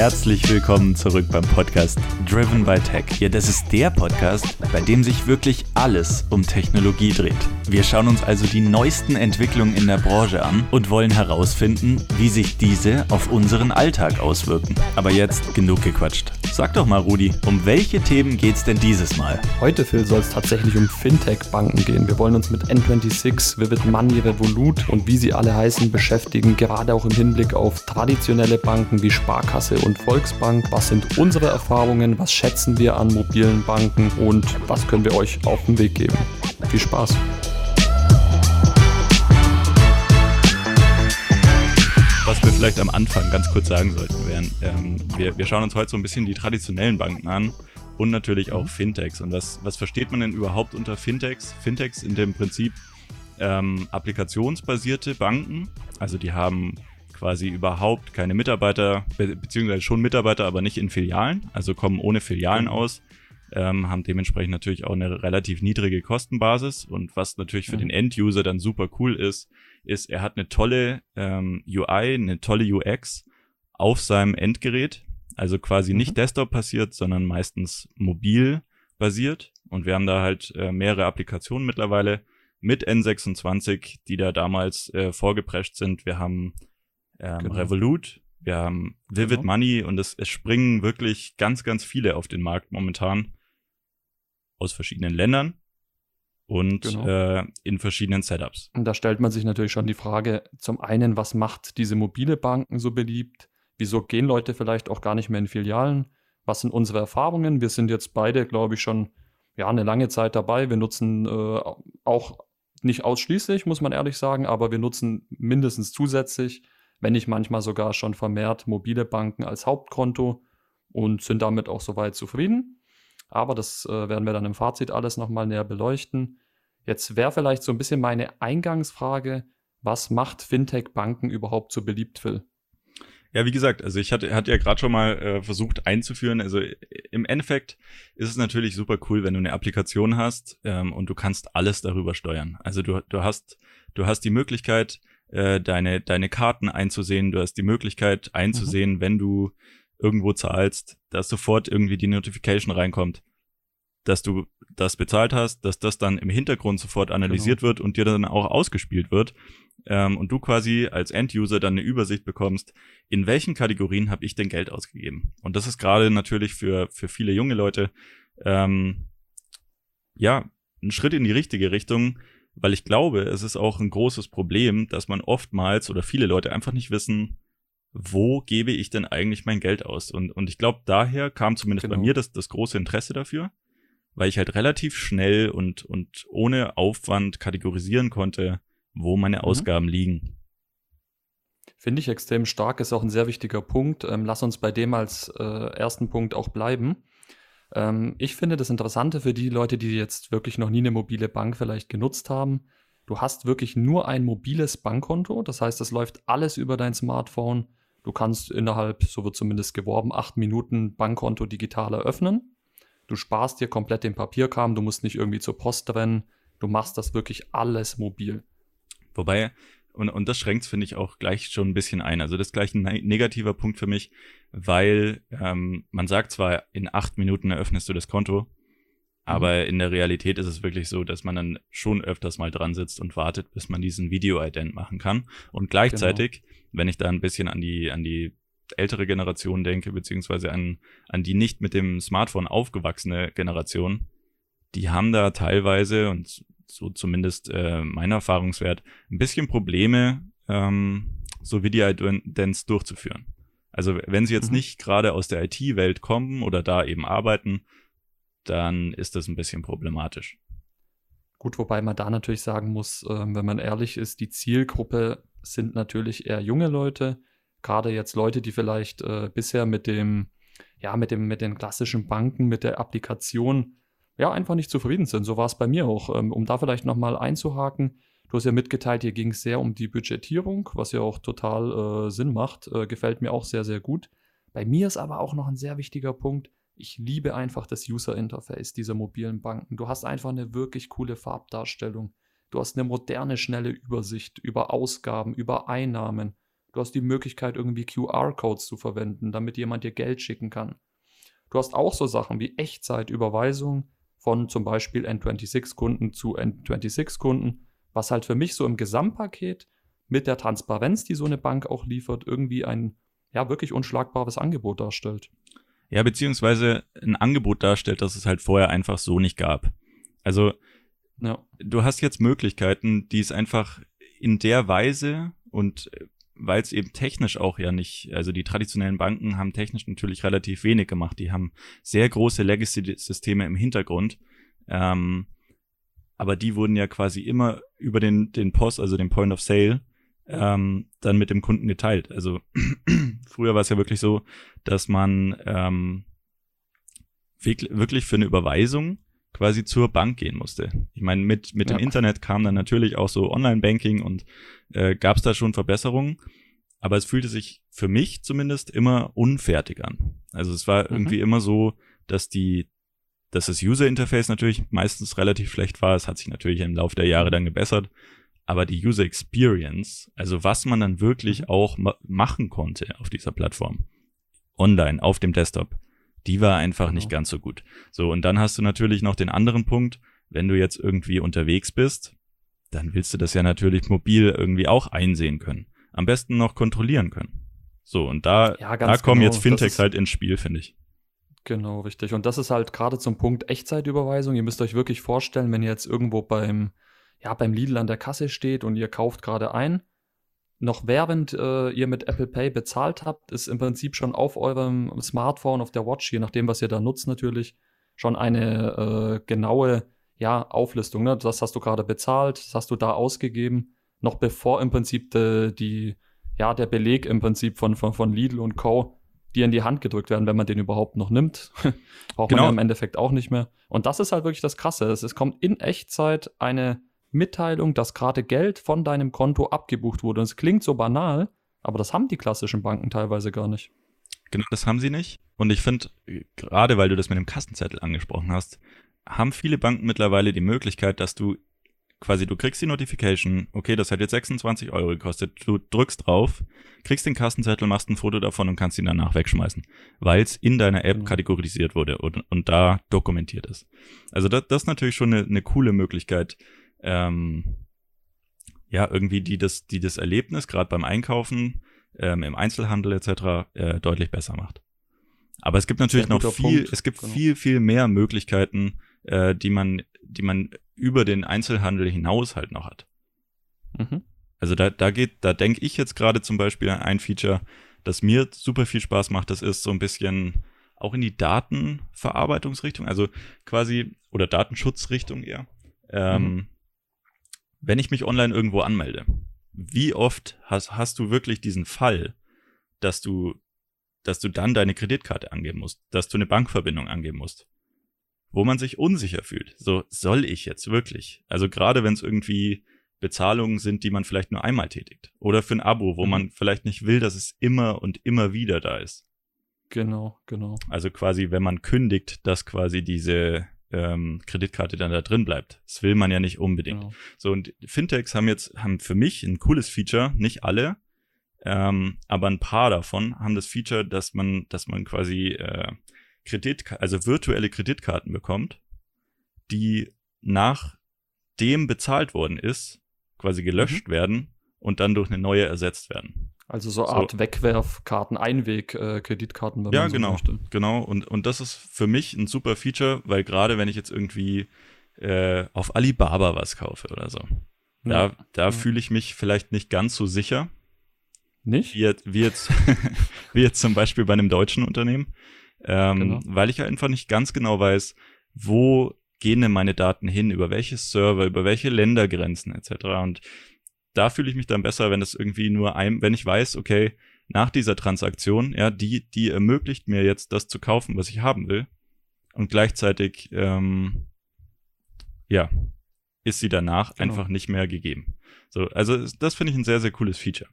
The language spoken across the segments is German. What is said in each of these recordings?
Herzlich willkommen zurück beim Podcast Driven by Tech. Ja, das ist der Podcast, bei dem sich wirklich alles um Technologie dreht. Wir schauen uns also die neuesten Entwicklungen in der Branche an und wollen herausfinden, wie sich diese auf unseren Alltag auswirken. Aber jetzt genug gequatscht. Sag doch mal, Rudi, um welche Themen geht's denn dieses Mal? Heute, Phil, soll es tatsächlich um Fintech-Banken gehen. Wir wollen uns mit N26, Vivid Money, Revolut und wie sie alle heißen beschäftigen, gerade auch im Hinblick auf traditionelle Banken wie Sparkasse und Volksbank. Was sind unsere Erfahrungen? Was schätzen wir an mobilen Banken? Und was können wir euch auf den Weg geben? Viel Spaß! Vielleicht am Anfang ganz kurz sagen sollten, wären, ähm, wir, wir schauen uns heute so ein bisschen die traditionellen Banken an und natürlich auch mhm. Fintechs. Und was, was versteht man denn überhaupt unter Fintechs? Fintechs sind im Prinzip ähm, applikationsbasierte Banken. Also die haben quasi überhaupt keine Mitarbeiter, be beziehungsweise schon Mitarbeiter, aber nicht in Filialen, also kommen ohne Filialen mhm. aus, ähm, haben dementsprechend natürlich auch eine relativ niedrige Kostenbasis. Und was natürlich für den End-User dann super cool ist, ist, er hat eine tolle ähm, UI, eine tolle UX auf seinem Endgerät. Also quasi mhm. nicht Desktop basiert, sondern meistens mobil basiert. Und wir haben da halt äh, mehrere Applikationen mittlerweile mit N26, die da damals äh, vorgeprescht sind. Wir haben ähm, genau. Revolut, wir haben Vivid genau. Money und es, es springen wirklich ganz, ganz viele auf den Markt momentan aus verschiedenen Ländern und genau. äh, in verschiedenen Setups. Und da stellt man sich natürlich schon die Frage, zum einen, was macht diese mobile Banken so beliebt? Wieso gehen Leute vielleicht auch gar nicht mehr in Filialen? Was sind unsere Erfahrungen? Wir sind jetzt beide, glaube ich, schon ja, eine lange Zeit dabei. Wir nutzen äh, auch nicht ausschließlich, muss man ehrlich sagen, aber wir nutzen mindestens zusätzlich wenn nicht manchmal sogar schon vermehrt mobile Banken als Hauptkonto und sind damit auch soweit zufrieden. Aber das äh, werden wir dann im Fazit alles nochmal näher beleuchten. Jetzt wäre vielleicht so ein bisschen meine Eingangsfrage, was macht Fintech-Banken überhaupt so beliebt, Phil? Ja, wie gesagt, also ich hatte, hatte ja gerade schon mal äh, versucht einzuführen. Also im Endeffekt ist es natürlich super cool, wenn du eine Applikation hast ähm, und du kannst alles darüber steuern. Also du, du hast, du hast die Möglichkeit, äh, deine, deine Karten einzusehen. Du hast die Möglichkeit einzusehen, mhm. wenn du irgendwo zahlst, dass sofort irgendwie die Notification reinkommt, dass du das bezahlt hast, dass das dann im Hintergrund sofort analysiert genau. wird und dir dann auch ausgespielt wird. Ähm, und du quasi als End-User dann eine Übersicht bekommst, in welchen Kategorien habe ich denn Geld ausgegeben. Und das ist gerade natürlich für, für viele junge Leute ähm, ja ein Schritt in die richtige Richtung, weil ich glaube, es ist auch ein großes Problem, dass man oftmals oder viele Leute einfach nicht wissen, wo gebe ich denn eigentlich mein Geld aus? Und, und ich glaube, daher kam zumindest genau. bei mir das, das große Interesse dafür, weil ich halt relativ schnell und, und ohne Aufwand kategorisieren konnte, wo meine mhm. Ausgaben liegen. Finde ich extrem stark, ist auch ein sehr wichtiger Punkt. Ähm, lass uns bei dem als äh, ersten Punkt auch bleiben. Ähm, ich finde das Interessante für die Leute, die jetzt wirklich noch nie eine mobile Bank vielleicht genutzt haben. Du hast wirklich nur ein mobiles Bankkonto. Das heißt, das läuft alles über dein Smartphone. Du kannst innerhalb, so wird zumindest geworben, acht Minuten Bankkonto digital eröffnen. Du sparst dir komplett den Papierkram. Du musst nicht irgendwie zur Post rennen. Du machst das wirklich alles mobil. Wobei, und, und das schränkt finde ich, auch gleich schon ein bisschen ein. Also das ist gleich ein negativer Punkt für mich, weil ähm, man sagt zwar, in acht Minuten eröffnest du das Konto, aber mhm. in der Realität ist es wirklich so, dass man dann schon öfters mal dran sitzt und wartet, bis man diesen Video-Ident machen kann. Und gleichzeitig, genau. wenn ich da ein bisschen an die, an die ältere Generation denke, beziehungsweise an, an die nicht mit dem Smartphone aufgewachsene Generation, die haben da teilweise, und so zumindest äh, mein Erfahrungswert, ein bisschen Probleme, ähm, so Video-Idents durchzuführen. Also wenn sie jetzt mhm. nicht gerade aus der IT-Welt kommen oder da eben arbeiten, dann ist das ein bisschen problematisch. Gut, wobei man da natürlich sagen muss, äh, wenn man ehrlich ist, die Zielgruppe sind natürlich eher junge Leute, gerade jetzt Leute, die vielleicht äh, bisher mit dem, ja, mit dem, mit den klassischen Banken, mit der Applikation ja, einfach nicht zufrieden sind. So war es bei mir auch. Ähm, um da vielleicht nochmal einzuhaken, du hast ja mitgeteilt, hier ging es sehr um die Budgetierung, was ja auch total äh, Sinn macht. Äh, gefällt mir auch sehr, sehr gut. Bei mir ist aber auch noch ein sehr wichtiger Punkt. Ich liebe einfach das User Interface dieser mobilen Banken. Du hast einfach eine wirklich coole Farbdarstellung. Du hast eine moderne, schnelle Übersicht über Ausgaben, über Einnahmen. Du hast die Möglichkeit, irgendwie QR-Codes zu verwenden, damit jemand dir Geld schicken kann. Du hast auch so Sachen wie Echtzeitüberweisung von zum Beispiel N26-Kunden zu N26-Kunden, was halt für mich so im Gesamtpaket mit der Transparenz, die so eine Bank auch liefert, irgendwie ein ja wirklich unschlagbares Angebot darstellt. Ja, beziehungsweise ein Angebot darstellt, das es halt vorher einfach so nicht gab. Also ja. du hast jetzt Möglichkeiten, die es einfach in der Weise und weil es eben technisch auch ja nicht, also die traditionellen Banken haben technisch natürlich relativ wenig gemacht. Die haben sehr große Legacy-Systeme im Hintergrund. Ähm, aber die wurden ja quasi immer über den, den POS, also den Point of Sale, ähm, dann mit dem Kunden geteilt. Also früher war es ja wirklich so, dass man ähm, wirklich für eine Überweisung quasi zur Bank gehen musste. Ich meine, mit, mit ja. dem Internet kam dann natürlich auch so Online-Banking und äh, gab es da schon Verbesserungen. Aber es fühlte sich für mich zumindest immer unfertig an. Also es war mhm. irgendwie immer so, dass die, dass das User-Interface natürlich meistens relativ schlecht war. Es hat sich natürlich im Laufe der Jahre dann gebessert. Aber die User Experience, also was man dann wirklich mhm. auch ma machen konnte auf dieser Plattform, online, auf dem Desktop, die war einfach genau. nicht ganz so gut. So, und dann hast du natürlich noch den anderen Punkt, wenn du jetzt irgendwie unterwegs bist, dann willst du das ja natürlich mobil irgendwie auch einsehen können. Am besten noch kontrollieren können. So, und da, ja, da kommen genau. jetzt Fintechs halt ins Spiel, finde ich. Genau, richtig. Und das ist halt gerade zum Punkt Echtzeitüberweisung. Ihr müsst euch wirklich vorstellen, wenn ihr jetzt irgendwo beim, ja, beim Lidl an der Kasse steht und ihr kauft gerade ein, noch während äh, ihr mit Apple Pay bezahlt habt, ist im Prinzip schon auf eurem Smartphone, auf der Watch, je nachdem, was ihr da nutzt natürlich, schon eine äh, genaue ja, Auflistung. Ne? Das hast du gerade bezahlt, das hast du da ausgegeben, noch bevor im Prinzip de, die, ja, der Beleg im Prinzip von, von, von Lidl und Co. dir in die Hand gedrückt werden, wenn man den überhaupt noch nimmt. Braucht genau. man ja im Endeffekt auch nicht mehr. Und das ist halt wirklich das Krasse. Es, es kommt in Echtzeit eine Mitteilung, dass gerade Geld von deinem Konto abgebucht wurde. Und es klingt so banal, aber das haben die klassischen Banken teilweise gar nicht. Genau, das haben sie nicht. Und ich finde, gerade weil du das mit dem Kassenzettel angesprochen hast, haben viele Banken mittlerweile die Möglichkeit, dass du quasi, du kriegst die Notification, okay, das hat jetzt 26 Euro gekostet, du drückst drauf, kriegst den Kassenzettel, machst ein Foto davon und kannst ihn danach wegschmeißen, weil es in deiner App mhm. kategorisiert wurde und, und da dokumentiert ist. Also das, das ist natürlich schon eine, eine coole Möglichkeit, ähm, ja, irgendwie die das, die das Erlebnis, gerade beim Einkaufen, ähm, im Einzelhandel etc., äh, deutlich besser macht. Aber es gibt natürlich noch viel, Punkt. es gibt genau. viel, viel mehr Möglichkeiten, äh, die man, die man über den Einzelhandel hinaus halt noch hat. Mhm. Also da, da geht, da denke ich jetzt gerade zum Beispiel an ein Feature, das mir super viel Spaß macht. Das ist so ein bisschen auch in die Datenverarbeitungsrichtung, also quasi, oder Datenschutzrichtung eher. Ähm, mhm wenn ich mich online irgendwo anmelde, wie oft hast, hast du wirklich diesen Fall, dass du, dass du dann deine Kreditkarte angeben musst, dass du eine Bankverbindung angeben musst, wo man sich unsicher fühlt. So, soll ich jetzt wirklich? Also gerade wenn es irgendwie Bezahlungen sind, die man vielleicht nur einmal tätigt. Oder für ein Abo, wo mhm. man vielleicht nicht will, dass es immer und immer wieder da ist. Genau, genau. Also quasi, wenn man kündigt, dass quasi diese ähm, Kreditkarte dann da drin bleibt. Das will man ja nicht unbedingt. Genau. So, und Fintechs haben jetzt, haben für mich ein cooles Feature, nicht alle, ähm, aber ein paar davon haben das Feature, dass man, dass man quasi äh, Kredit, also virtuelle Kreditkarten bekommt, die nachdem bezahlt worden ist, quasi gelöscht mhm. werden und dann durch eine neue ersetzt werden. Also so eine Art so. Wegwerfkarten, Einweg-Kreditkarten, äh, ja, man so genau, möchte. Genau, und, und das ist für mich ein super Feature, weil gerade wenn ich jetzt irgendwie äh, auf Alibaba was kaufe oder so, ja. da, da ja. fühle ich mich vielleicht nicht ganz so sicher. Nicht? Wie, wie, jetzt, wie jetzt zum Beispiel bei einem deutschen Unternehmen. Ähm, genau. Weil ich ja einfach nicht ganz genau weiß, wo gehen denn meine Daten hin, über welche Server, über welche Ländergrenzen etc. Und da fühle ich mich dann besser, wenn es irgendwie nur ein, wenn ich weiß, okay, nach dieser Transaktion, ja, die, die ermöglicht mir jetzt das zu kaufen, was ich haben will. Und gleichzeitig, ähm, ja, ist sie danach genau. einfach nicht mehr gegeben. So, also das finde ich ein sehr, sehr cooles Feature.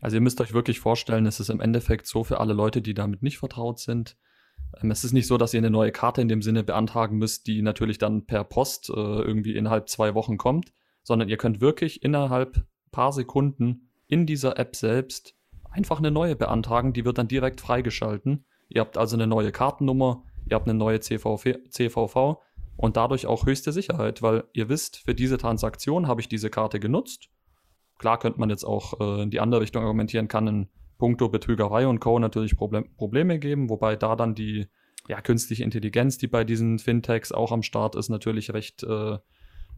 Also ihr müsst euch wirklich vorstellen, es ist im Endeffekt so für alle Leute, die damit nicht vertraut sind. Ähm, es ist nicht so, dass ihr eine neue Karte in dem Sinne beantragen müsst, die natürlich dann per Post äh, irgendwie innerhalb zwei Wochen kommt, sondern ihr könnt wirklich innerhalb paar Sekunden in dieser App selbst einfach eine neue beantragen, die wird dann direkt freigeschalten. Ihr habt also eine neue Kartennummer, ihr habt eine neue CVV, CVV und dadurch auch höchste Sicherheit, weil ihr wisst, für diese Transaktion habe ich diese Karte genutzt. Klar könnte man jetzt auch äh, in die andere Richtung argumentieren, kann in puncto Betrügerei und Co. natürlich Problem, Probleme geben, wobei da dann die ja, künstliche Intelligenz, die bei diesen Fintechs auch am Start ist, natürlich recht, äh,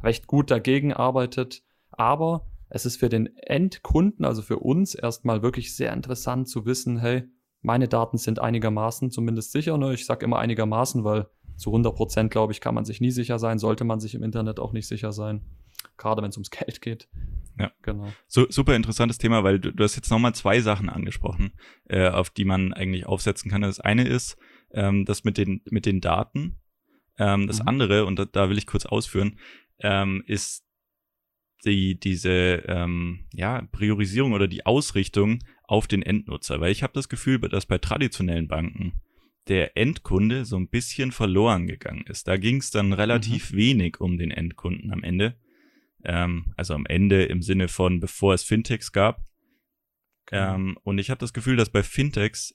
recht gut dagegen arbeitet. Aber es ist für den Endkunden, also für uns, erstmal wirklich sehr interessant zu wissen, hey, meine Daten sind einigermaßen zumindest sicher. Ne? Ich sage immer einigermaßen, weil zu 100 Prozent, glaube ich, kann man sich nie sicher sein, sollte man sich im Internet auch nicht sicher sein, gerade wenn es ums Geld geht. Ja, genau. So, super interessantes Thema, weil du, du hast jetzt nochmal zwei Sachen angesprochen, äh, auf die man eigentlich aufsetzen kann. Das eine ist, ähm, das mit den, mit den Daten. Ähm, das mhm. andere, und da, da, will ich kurz ausführen, ähm, ist die, diese ähm, ja, Priorisierung oder die Ausrichtung auf den Endnutzer. Weil ich habe das Gefühl, dass bei traditionellen Banken der Endkunde so ein bisschen verloren gegangen ist. Da ging es dann relativ mhm. wenig um den Endkunden am Ende. Ähm, also am Ende im Sinne von, bevor es Fintechs gab. Genau. Ähm, und ich habe das Gefühl, dass bei Fintechs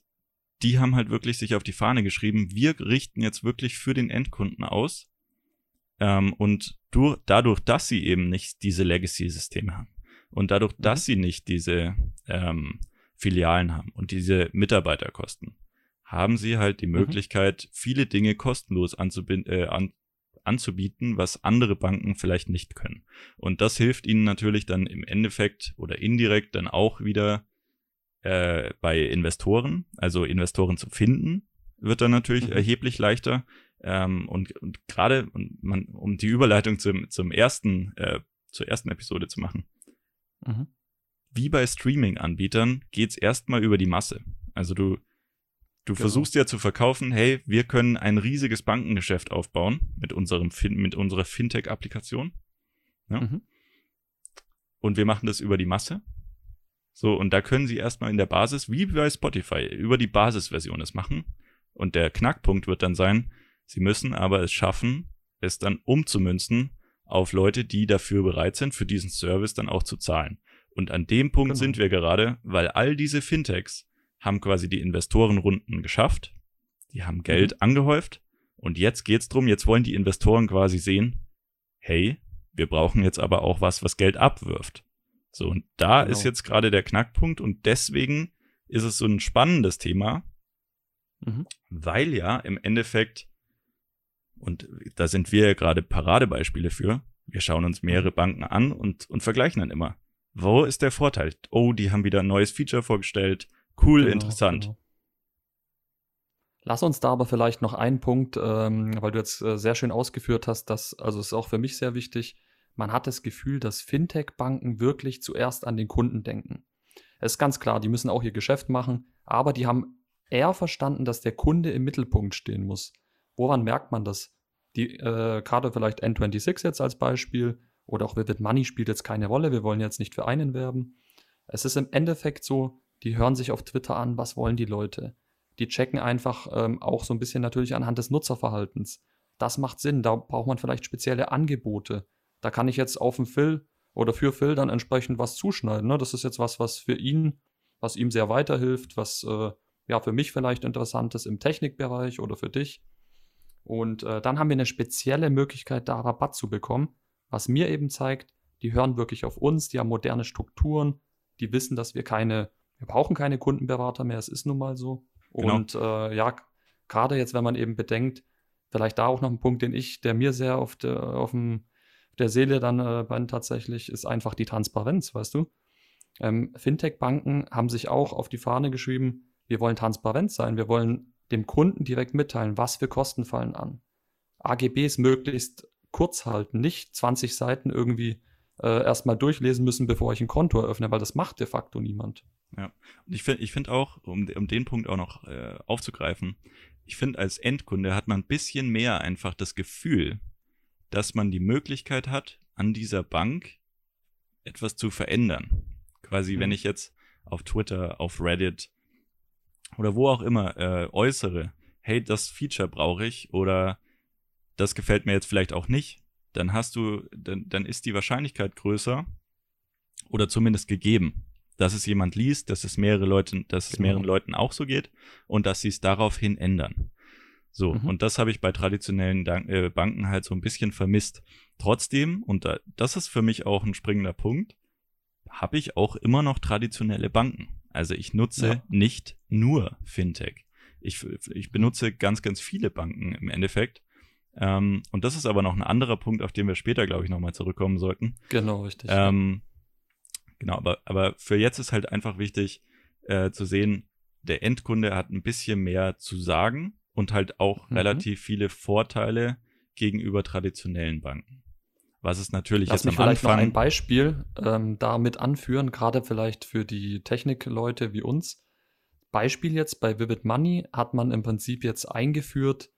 die haben halt wirklich sich auf die Fahne geschrieben, wir richten jetzt wirklich für den Endkunden aus. Ähm, und durch, dadurch, dass sie eben nicht diese Legacy-Systeme haben und dadurch, mhm. dass sie nicht diese ähm, Filialen haben und diese Mitarbeiterkosten, haben sie halt die mhm. Möglichkeit, viele Dinge kostenlos äh, an, anzubieten, was andere Banken vielleicht nicht können. Und das hilft ihnen natürlich dann im Endeffekt oder indirekt dann auch wieder äh, bei Investoren, also Investoren zu finden, wird dann natürlich mhm. erheblich leichter. Ähm, und und gerade, um die Überleitung zum, zum ersten, äh, zur ersten Episode zu machen, mhm. wie bei Streaming-Anbietern geht's erstmal über die Masse. Also du, du genau. versuchst ja zu verkaufen, hey, wir können ein riesiges Bankengeschäft aufbauen mit unserem fin mit unserer Fintech-Applikation. Ja? Mhm. Und wir machen das über die Masse. So, und da können sie erstmal in der Basis, wie bei Spotify, über die Basisversion es machen. Und der Knackpunkt wird dann sein, sie müssen aber es schaffen, es dann umzumünzen auf Leute, die dafür bereit sind, für diesen Service dann auch zu zahlen. Und an dem Punkt genau. sind wir gerade, weil all diese Fintechs haben quasi die Investorenrunden geschafft, die haben Geld mhm. angehäuft und jetzt geht's drum, jetzt wollen die Investoren quasi sehen, hey, wir brauchen jetzt aber auch was, was Geld abwirft. So, und da genau. ist jetzt gerade der Knackpunkt und deswegen ist es so ein spannendes Thema, mhm. weil ja im Endeffekt, und da sind wir ja gerade Paradebeispiele für, wir schauen uns mehrere mhm. Banken an und, und vergleichen dann immer. Wo ist der Vorteil? Oh, die haben wieder ein neues Feature vorgestellt. Cool, genau, interessant. Genau. Lass uns da aber vielleicht noch einen Punkt, ähm, weil du jetzt äh, sehr schön ausgeführt hast, dass, also ist auch für mich sehr wichtig, man hat das Gefühl, dass Fintech-Banken wirklich zuerst an den Kunden denken. Es ist ganz klar, die müssen auch ihr Geschäft machen, aber die haben eher verstanden, dass der Kunde im Mittelpunkt stehen muss. Woran merkt man das? Die äh, Karte vielleicht N26 jetzt als Beispiel oder auch Vivid Money spielt jetzt keine Rolle, wir wollen jetzt nicht für einen werben. Es ist im Endeffekt so, die hören sich auf Twitter an, was wollen die Leute. Die checken einfach ähm, auch so ein bisschen natürlich anhand des Nutzerverhaltens. Das macht Sinn, da braucht man vielleicht spezielle Angebote. Da kann ich jetzt auf dem Phil oder für Phil dann entsprechend was zuschneiden. Ne? Das ist jetzt was, was für ihn, was ihm sehr weiterhilft, was äh, ja für mich vielleicht interessant ist im Technikbereich oder für dich. Und äh, dann haben wir eine spezielle Möglichkeit, da Rabatt zu bekommen, was mir eben zeigt, die hören wirklich auf uns, die haben moderne Strukturen, die wissen, dass wir keine, wir brauchen keine Kundenberater mehr, es ist nun mal so. Genau. Und äh, ja, gerade jetzt, wenn man eben bedenkt, vielleicht da auch noch ein Punkt, den ich, der mir sehr auf, de, auf dem der Seele dann äh, tatsächlich ist einfach die Transparenz, weißt du? Ähm, Fintech-Banken haben sich auch auf die Fahne geschrieben, wir wollen transparent sein, wir wollen dem Kunden direkt mitteilen, was für Kosten fallen an. AGBs möglichst kurz halten, nicht 20 Seiten irgendwie äh, erstmal durchlesen müssen, bevor ich ein Konto eröffne, weil das macht de facto niemand. Ja, und ich finde ich find auch, um, um den Punkt auch noch äh, aufzugreifen, ich finde, als Endkunde hat man ein bisschen mehr einfach das Gefühl, dass man die Möglichkeit hat, an dieser Bank etwas zu verändern. Quasi, mhm. wenn ich jetzt auf Twitter, auf Reddit oder wo auch immer äh, äußere, hey, das Feature brauche ich oder das gefällt mir jetzt vielleicht auch nicht, dann hast du, dann, dann ist die Wahrscheinlichkeit größer oder zumindest gegeben, dass es jemand liest, dass es mehrere Leute, dass es Genau. mehreren Leuten auch so geht und dass sie es daraufhin ändern. So, Mhm. und das habe ich bei traditionellen Dank äh, Banken halt so ein bisschen vermisst. Trotzdem, und da, das ist für mich auch ein springender Punkt, habe ich auch immer noch traditionelle Banken. Also ich nutze Ja. nicht nur Fintech. Ich, ich benutze ganz, ganz viele Banken im Endeffekt. Ähm, und das ist aber noch ein anderer Punkt, auf den wir später, glaube ich, nochmal zurückkommen sollten. Genau, richtig. Ähm, genau, aber, aber für jetzt ist halt einfach wichtig äh, zu sehen, der Endkunde hat ein bisschen mehr zu sagen und halt auch Mhm. relativ viele Vorteile gegenüber traditionellen Banken. Was es natürlich Lass jetzt am vielleicht noch ein Anfang. Beispiel ähm, damit anführen, gerade vielleicht für die Technikleute wie uns. Beispiel jetzt bei Vivid Money hat man im Prinzip jetzt eingeführt,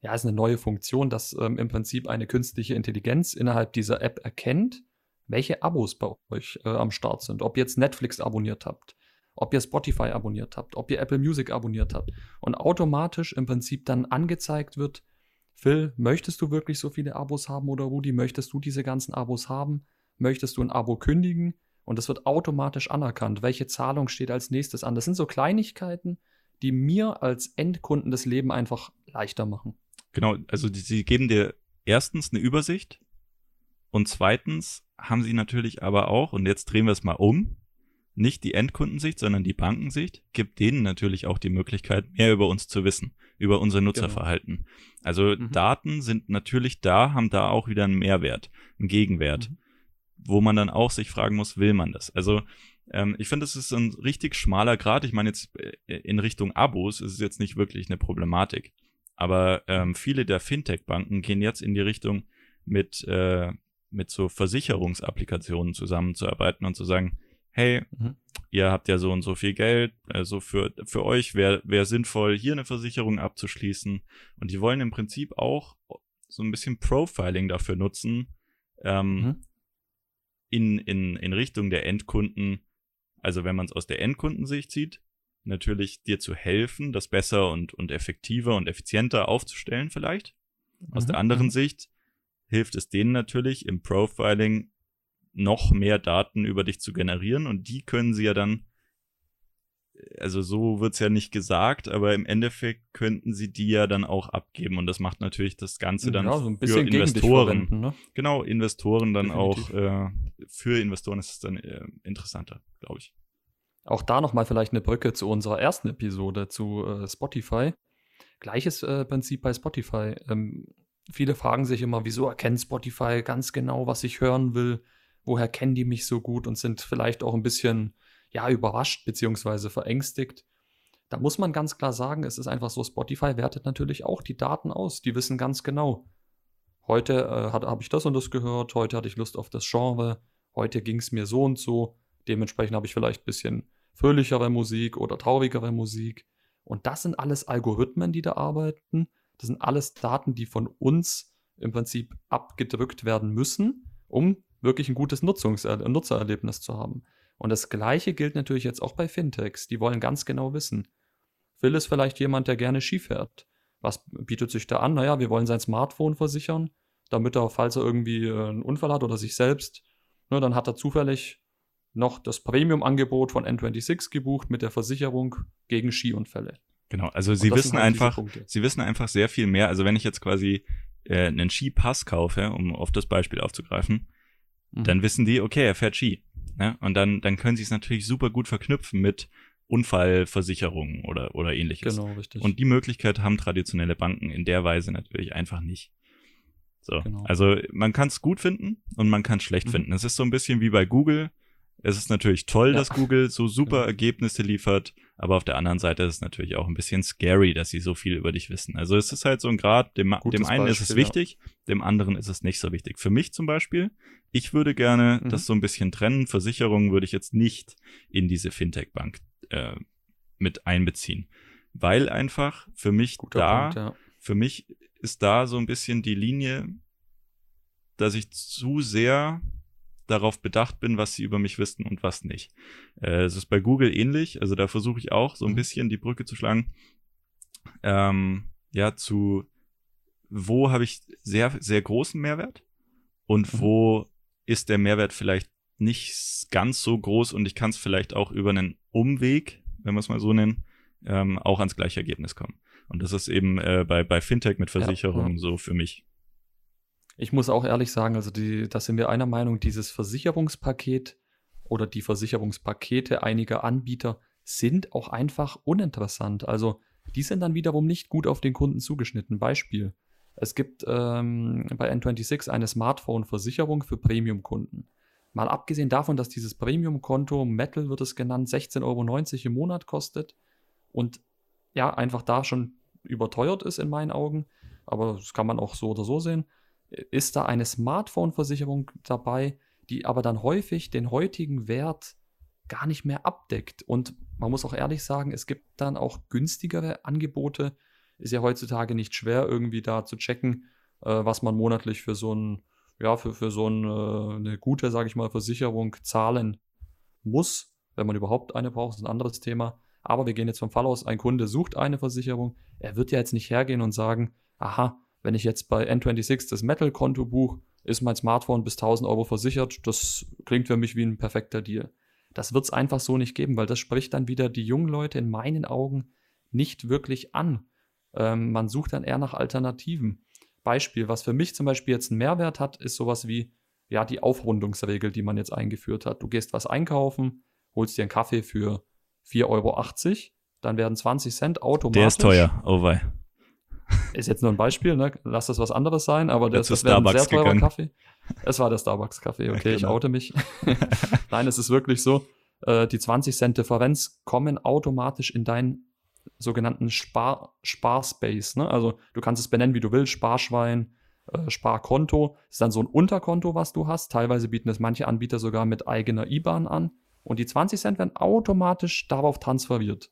ja, ist eine neue Funktion, dass ähm, im Prinzip eine künstliche Intelligenz innerhalb dieser App erkennt, welche Abos bei euch äh, am Start sind. Ob ihr jetzt Netflix abonniert habt, ob ihr Spotify abonniert habt, ob ihr Apple Music abonniert habt. Und automatisch im Prinzip dann angezeigt wird, Phil, möchtest du wirklich so viele Abos haben oder Rudi, möchtest du diese ganzen Abos haben? Möchtest du ein Abo kündigen? Und es wird automatisch anerkannt, welche Zahlung steht als nächstes an. Das sind so Kleinigkeiten, die mir als Endkunden das Leben einfach leichter machen. Genau, also die, sie geben dir erstens eine Übersicht und zweitens haben sie natürlich aber auch, und jetzt drehen wir es mal um, nicht die Endkundensicht, sondern die Bankensicht, gibt denen natürlich auch die Möglichkeit, mehr über uns zu wissen, über unser Nutzerverhalten. Also Mhm. Daten sind natürlich da, haben da auch wieder einen Mehrwert, einen Gegenwert, Mhm. wo man dann auch sich fragen muss, will man das? Also ähm, ich finde, es ist ein richtig schmaler Grad. Ich meine, jetzt äh, in Richtung Abos ist es jetzt nicht wirklich eine Problematik. Aber ähm, viele der Fintech-Banken gehen jetzt in die Richtung, mit, äh, mit so Versicherungsapplikationen zusammenzuarbeiten und zu sagen, hey, Mhm. ihr habt ja so und so viel Geld, also für, für euch wäre wär sinnvoll, hier eine Versicherung abzuschließen. Und die wollen im Prinzip auch so ein bisschen Profiling dafür nutzen, ähm, Mhm. in, in, in Richtung der Endkunden, also wenn man es aus der Endkundensicht sieht, natürlich dir zu helfen, das besser und, und effektiver und effizienter aufzustellen vielleicht. Aus Mhm. der anderen Sicht hilft es denen natürlich im Profiling noch mehr Daten über dich zu generieren und die können sie ja dann, also so wird's ja nicht gesagt, aber im Endeffekt könnten sie die ja dann auch abgeben und das macht natürlich das Ganze dann ja, so ein für bisschen dich Investoren ne? genau, Investoren dann Definitiv. auch, äh, für Investoren ist es dann äh, interessanter, glaube ich. Auch da nochmal vielleicht eine Brücke zu unserer ersten Episode zu äh, Spotify. Gleiches äh, Prinzip bei Spotify. Ähm, viele fragen sich immer, wieso erkennt Spotify ganz genau, was ich hören will? Woher kennen die mich so gut und sind vielleicht auch ein bisschen ja, überrascht beziehungsweise verängstigt? Da muss man ganz klar sagen, es ist einfach so, Spotify wertet natürlich auch die Daten aus. Die wissen ganz genau. Heute äh, habe ich das und das gehört, heute hatte ich Lust auf das Genre, heute ging es mir so und so. Dementsprechend habe ich vielleicht ein bisschen fröhlichere Musik oder traurigere Musik. Und das sind alles Algorithmen, die da arbeiten. Das sind alles Daten, die von uns im Prinzip abgedrückt werden müssen, um wirklich ein gutes Nutzungser Nutzererlebnis zu haben. Und das Gleiche gilt natürlich jetzt auch bei Fintechs. Die wollen ganz genau wissen. Phil ist vielleicht jemand, der gerne Ski fährt. Was bietet sich da an? Naja, wir wollen sein Smartphone versichern, damit er, falls er irgendwie äh, einen Unfall hat oder sich selbst, ne, dann hat er zufällig noch das Premium-Angebot von N26 gebucht mit der Versicherung gegen Skiunfälle. Genau, also sie wissen halt einfach, sie wissen einfach sehr viel mehr. Also wenn ich jetzt quasi äh, einen Skipass kaufe, um auf das Beispiel aufzugreifen, Mhm. dann wissen die, okay, er fährt Ski. Ne? Und dann, dann können sie es natürlich super gut verknüpfen mit Unfallversicherungen oder, oder ähnliches. Genau, richtig. Und die Möglichkeit haben traditionelle Banken in der Weise natürlich einfach nicht. So, Genau. also man kann es gut finden und man kann es schlecht Mhm. finden. Es ist so ein bisschen wie bei Google. Es ist natürlich toll, Ja. dass Google so super Genau. Ergebnisse liefert, aber auf der anderen Seite ist es natürlich auch ein bisschen scary, dass sie so viel über dich wissen. Also es ist halt so ein Grad, dem, Gutes dem einen ist es Beispiel, ja. wichtig, dem anderen ist es nicht so wichtig. Für mich zum Beispiel, ich würde gerne Mhm. das so ein bisschen trennen. Versicherungen würde ich jetzt nicht in diese Fintech-Bank äh, mit einbeziehen, weil einfach für mich Guter da Punkt, ja. für mich ist da so ein bisschen die Linie, dass ich zu sehr darauf bedacht bin, was sie über mich wissen und was nicht. Äh, es ist bei Google ähnlich, also da versuche ich auch so ein Mhm. bisschen die Brücke zu schlagen. Ähm, ja, zu wo habe ich sehr, sehr großen Mehrwert und Mhm. wo ist der Mehrwert vielleicht nicht ganz so groß und ich kann es vielleicht auch über einen Umweg, wenn wir es mal so nennen, ähm, auch ans gleiche Ergebnis kommen. Und das ist eben äh, bei, bei Fintech mit Versicherungen ja, ja. so für mich. Ich muss auch ehrlich sagen, also die, da sind wir einer Meinung, dieses Versicherungspaket oder die Versicherungspakete einiger Anbieter sind auch einfach uninteressant. Also die sind dann wiederum nicht gut auf den Kunden zugeschnitten. Beispiel. Es gibt ähm, bei N26 eine Smartphone-Versicherung für Premium-Kunden. Mal abgesehen davon, dass dieses Premium-Konto, Metal wird es genannt, 16,90 Euro im Monat kostet und ja, einfach da schon überteuert ist in meinen Augen, aber das kann man auch so oder so sehen, ist da eine Smartphone-Versicherung dabei, die aber dann häufig den heutigen Wert gar nicht mehr abdeckt. Und man muss auch ehrlich sagen, es gibt dann auch günstigere Angebote. Ist ja heutzutage nicht schwer, irgendwie da zu checken, äh, was man monatlich für so ein, ja, für, für so ein, äh, eine gute, sage ich mal, Versicherung zahlen muss, wenn man überhaupt eine braucht, ist ein anderes Thema. Aber wir gehen jetzt vom Fall aus, ein Kunde sucht eine Versicherung. Er wird ja jetzt nicht hergehen und sagen, aha, wenn ich jetzt bei N26 das Metal-Konto buche, ist mein Smartphone bis 1000 Euro versichert. Das klingt für mich wie ein perfekter Deal. Das wird es einfach so nicht geben, weil das spricht dann wieder die jungen Leute in meinen Augen nicht wirklich an. Ähm, man sucht dann eher nach Alternativen. Beispiel, was für mich zum Beispiel jetzt einen Mehrwert hat, ist sowas wie ja die Aufrundungsregel, die man jetzt eingeführt hat. Du gehst was einkaufen, holst dir einen Kaffee für 4,80 Euro, dann werden 20 Cent automatisch. Der ist teuer, oh wei. Ist jetzt nur ein Beispiel, ne? Lass das was anderes sein, aber das, das wäre ein sehr teurer gegangen. Kaffee. Es war der Starbucks-Kaffee, okay, genau. ich oute mich. Nein, es ist wirklich so, äh, die 20 Cent Differenz kommen automatisch in deinen sogenannten Spar Sparspace. Ne? Also du kannst es benennen, wie du willst, Sparschwein, äh, Sparkonto. Das ist dann so ein Unterkonto, was du hast. Teilweise bieten es manche Anbieter sogar mit eigener IBAN an. Und die 20 Cent werden automatisch darauf transferiert.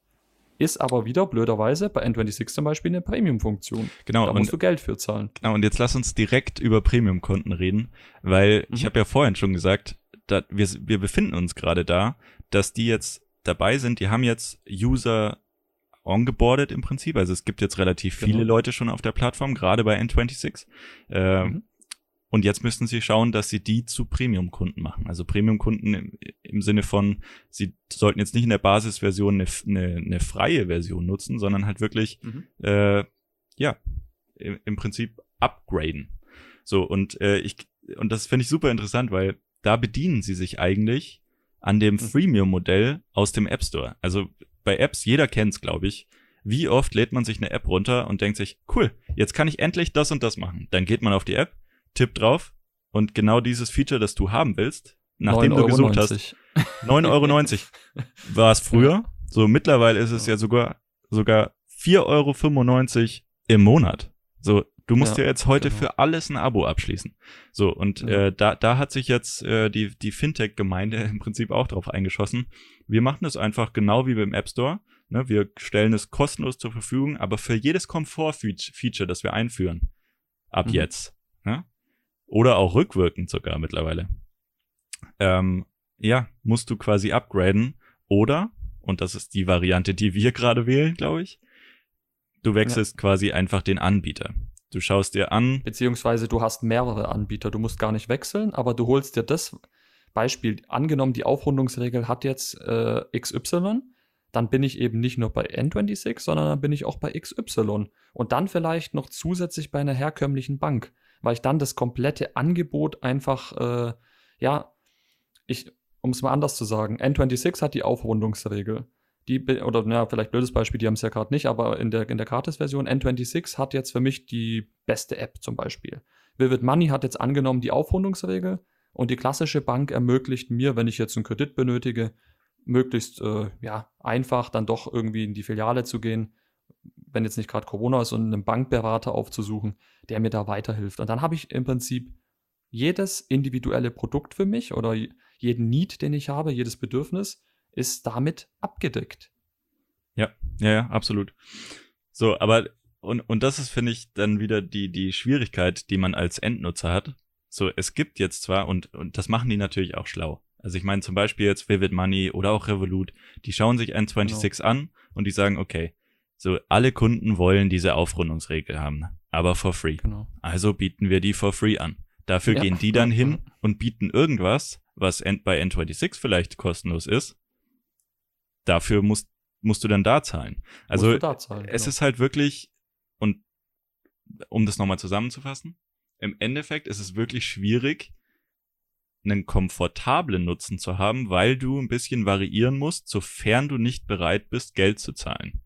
Ist aber wieder blöderweise bei N26 zum Beispiel eine Premium-Funktion. Genau. Da musst du Geld für zahlen. Genau, und jetzt lass uns direkt über Premium-Konten reden, weil mhm. ich habe ja vorhin schon gesagt, da, wir, wir befinden uns gerade da, dass die jetzt dabei sind, die haben jetzt User ongeboardet im Prinzip. Also es gibt jetzt relativ genau. viele Leute schon auf der Plattform, gerade bei N26. Äh, mhm. Und jetzt müssen sie schauen, dass sie die zu Premium-Kunden machen. Also Premium-Kunden im, im, Sinne von, sie sollten jetzt nicht in der Basisversion eine, eine, eine freie Version nutzen, sondern halt wirklich, mhm. äh, ja, im, im, Prinzip upgraden. So, und äh, ich, und das finde ich super interessant, weil da bedienen sie sich eigentlich an dem mhm. Freemium-Modell aus dem App Store. Also bei Apps, jeder kennt's, glaube ich. Wie oft lädt man sich eine App runter und denkt sich, cool, jetzt kann ich endlich das und das machen. Dann geht man auf die App, Tipp drauf und genau dieses Feature, das du haben willst, nachdem du gesucht 90. hast, 9,90 Euro war es früher. So mittlerweile ist es ja sogar sogar 4,95 Euro im Monat. So, du musst ja, ja jetzt heute genau. für alles ein Abo abschließen. So, und ja. äh, da, da hat sich jetzt äh, die, die Fintech-Gemeinde im Prinzip auch drauf eingeschossen. Wir machen es einfach genau wie beim App Store. Ne? Wir stellen es kostenlos zur Verfügung, aber für jedes Komfort-Feature, das wir einführen, ab mhm. jetzt, ne? Oder auch rückwirkend sogar mittlerweile. Ähm, ja, musst du quasi upgraden. Oder, und das ist die Variante, die wir gerade wählen, glaube ich, du wechselst ja. quasi einfach den Anbieter. Du schaust dir an. Beziehungsweise du hast mehrere Anbieter. Du musst gar nicht wechseln, aber du holst dir das Beispiel. Angenommen, die Aufrundungsregel hat jetzt äh, XY, dann bin ich eben nicht nur bei N26, sondern dann bin ich auch bei XY. Und dann vielleicht noch zusätzlich bei einer herkömmlichen Bank weil ich dann das komplette Angebot einfach, äh, ja, ich, um es mal anders zu sagen, N26 hat die Aufrundungsregel. Die, oder ja, vielleicht blödes Beispiel, die haben es ja gerade nicht, aber in der, in der Gratis-Version N26 hat jetzt für mich die beste App zum Beispiel. Vivid Money hat jetzt angenommen die Aufrundungsregel und die klassische Bank ermöglicht mir, wenn ich jetzt einen Kredit benötige, möglichst äh, ja, einfach dann doch irgendwie in die Filiale zu gehen, wenn jetzt nicht gerade Corona ist, und einen Bankberater aufzusuchen, der mir da weiterhilft. Und dann habe ich im Prinzip jedes individuelle Produkt für mich oder jeden Need, den ich habe, jedes Bedürfnis, ist damit abgedeckt. Ja, ja, ja, absolut. So, aber und, und das ist, finde ich, dann wieder die, die Schwierigkeit, die man als Endnutzer hat. So, es gibt jetzt zwar, und, und das machen die natürlich auch schlau. Also ich meine zum Beispiel jetzt Vivid Money oder auch Revolut, die schauen sich N26 genau. an und die sagen, okay, so, alle Kunden wollen diese Aufrundungsregel haben, aber for free. Genau. Also bieten wir die for free an. Dafür ja. gehen die dann hin und bieten irgendwas, was bei N26 vielleicht kostenlos ist, dafür musst, musst du dann da zahlen. Also da zahlen, es genau. ist halt wirklich, und um das nochmal zusammenzufassen, im Endeffekt ist es wirklich schwierig, einen komfortablen Nutzen zu haben, weil du ein bisschen variieren musst, sofern du nicht bereit bist, Geld zu zahlen.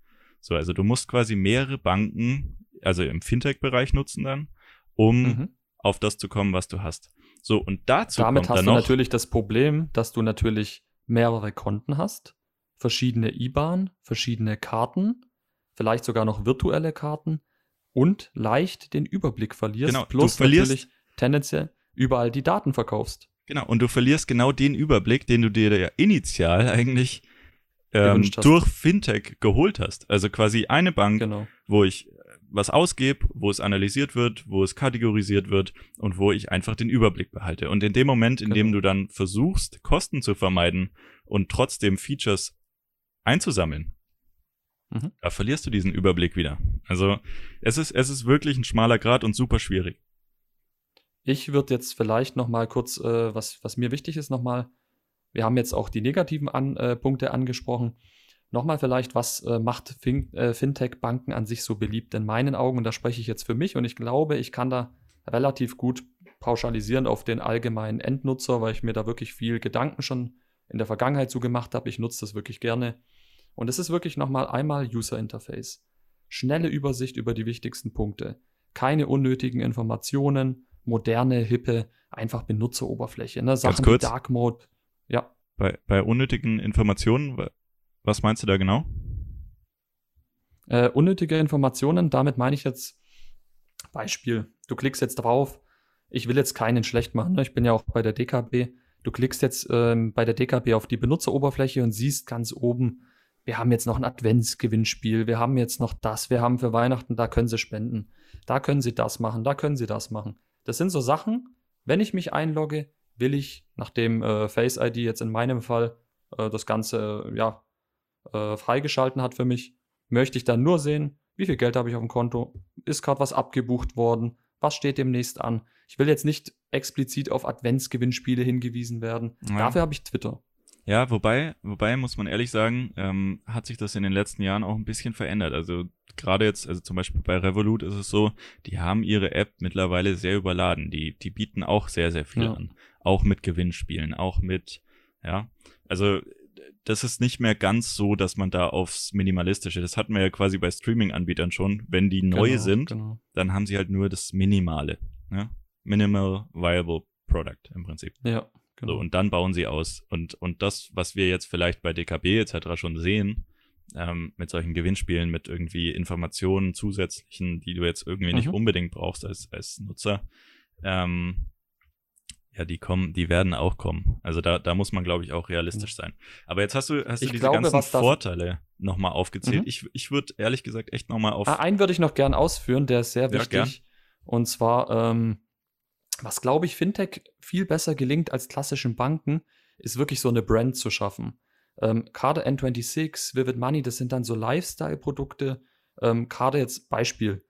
So, also du musst quasi mehrere Banken, also im Fintech-Bereich nutzen dann, um mhm. auf das zu kommen, was du hast. So, und dazu Damit kommt hast dann du natürlich das Problem, dass du natürlich mehrere Konten hast, verschiedene IBAN, verschiedene Karten, vielleicht sogar noch virtuelle Karten und leicht den Überblick verlierst, genau, plus du verlierst, natürlich tendenziell überall die Daten verkaufst. Genau, und du verlierst genau den Überblick, den du dir ja initial eigentlich ähm, durch Fintech geholt hast. Also quasi eine Bank, genau. wo ich was ausgebe, wo es analysiert wird, wo es kategorisiert wird und wo ich einfach den Überblick behalte. Und in dem Moment, in genau. dem du dann versuchst, Kosten zu vermeiden und trotzdem Features einzusammeln, mhm. da verlierst du diesen Überblick wieder. Also es ist, es ist wirklich ein schmaler Grad und super schwierig. Ich würde jetzt vielleicht noch mal kurz, äh, was, was mir wichtig ist, noch mal, wir haben jetzt auch die negativen an, äh, Punkte angesprochen. Nochmal vielleicht, was äh, macht fin äh, Fintech-Banken an sich so beliebt? In meinen Augen, und da spreche ich jetzt für mich, und ich glaube, ich kann da relativ gut pauschalisieren auf den allgemeinen Endnutzer, weil ich mir da wirklich viel Gedanken schon in der Vergangenheit zu gemacht habe. Ich nutze das wirklich gerne. Und es ist wirklich nochmal einmal User Interface. Schnelle Übersicht über die wichtigsten Punkte. Keine unnötigen Informationen, moderne, hippe, einfach Benutzeroberfläche. Ne? Sachen Ganz kurz. wie Dark Mode. Ja. Bei, bei unnötigen Informationen, was meinst du da genau? Äh, unnötige Informationen, damit meine ich jetzt Beispiel. Du klickst jetzt drauf. Ich will jetzt keinen schlecht machen. Ne? Ich bin ja auch bei der DKB. Du klickst jetzt ähm, bei der DKB auf die Benutzeroberfläche und siehst ganz oben, wir haben jetzt noch ein Adventsgewinnspiel, wir haben jetzt noch das, wir haben für Weihnachten, da können sie spenden, da können sie das machen, da können sie das machen. Das sind so Sachen, wenn ich mich einlogge, will ich, nachdem äh, Face ID jetzt in meinem Fall äh, das Ganze ja, äh, freigeschalten hat für mich, möchte ich dann nur sehen, wie viel Geld habe ich auf dem Konto, ist gerade was abgebucht worden, was steht demnächst an. Ich will jetzt nicht explizit auf Adventsgewinnspiele hingewiesen werden. Ja. Dafür habe ich Twitter. Ja, wobei, wobei muss man ehrlich sagen, ähm, hat sich das in den letzten Jahren auch ein bisschen verändert. Also gerade jetzt, also zum Beispiel bei Revolut ist es so, die haben ihre App mittlerweile sehr überladen. Die, die bieten auch sehr, sehr viel ja. an. Auch mit Gewinnspielen, auch mit, ja, also das ist nicht mehr ganz so, dass man da aufs Minimalistische, das hatten wir ja quasi bei Streaming-Anbietern schon, wenn die neu genau, sind, genau. dann haben sie halt nur das Minimale, ne? Minimal Viable Product im Prinzip. Ja. Genau. So, und dann bauen sie aus. Und, und das, was wir jetzt vielleicht bei DKB etc. schon sehen, ähm, mit solchen Gewinnspielen, mit irgendwie Informationen zusätzlichen, die du jetzt irgendwie mhm. nicht unbedingt brauchst als, als Nutzer, ähm, ja, die kommen, die werden auch kommen. Also da, da muss man, glaube ich, auch realistisch sein. Aber jetzt hast du, hast du diese glaube, ganzen Vorteile nochmal aufgezählt. Mhm. Ich, ich würde ehrlich gesagt echt nochmal auf. Ah, einen würde ich noch gern ausführen, der ist sehr wichtig. Ja. Und zwar, ähm, was glaube ich Fintech viel besser gelingt als klassischen Banken, ist wirklich so eine Brand zu schaffen. Ähm, Karte N26, Vivid Money, das sind dann so Lifestyle-Produkte. Ähm, Karte jetzt Beispiel,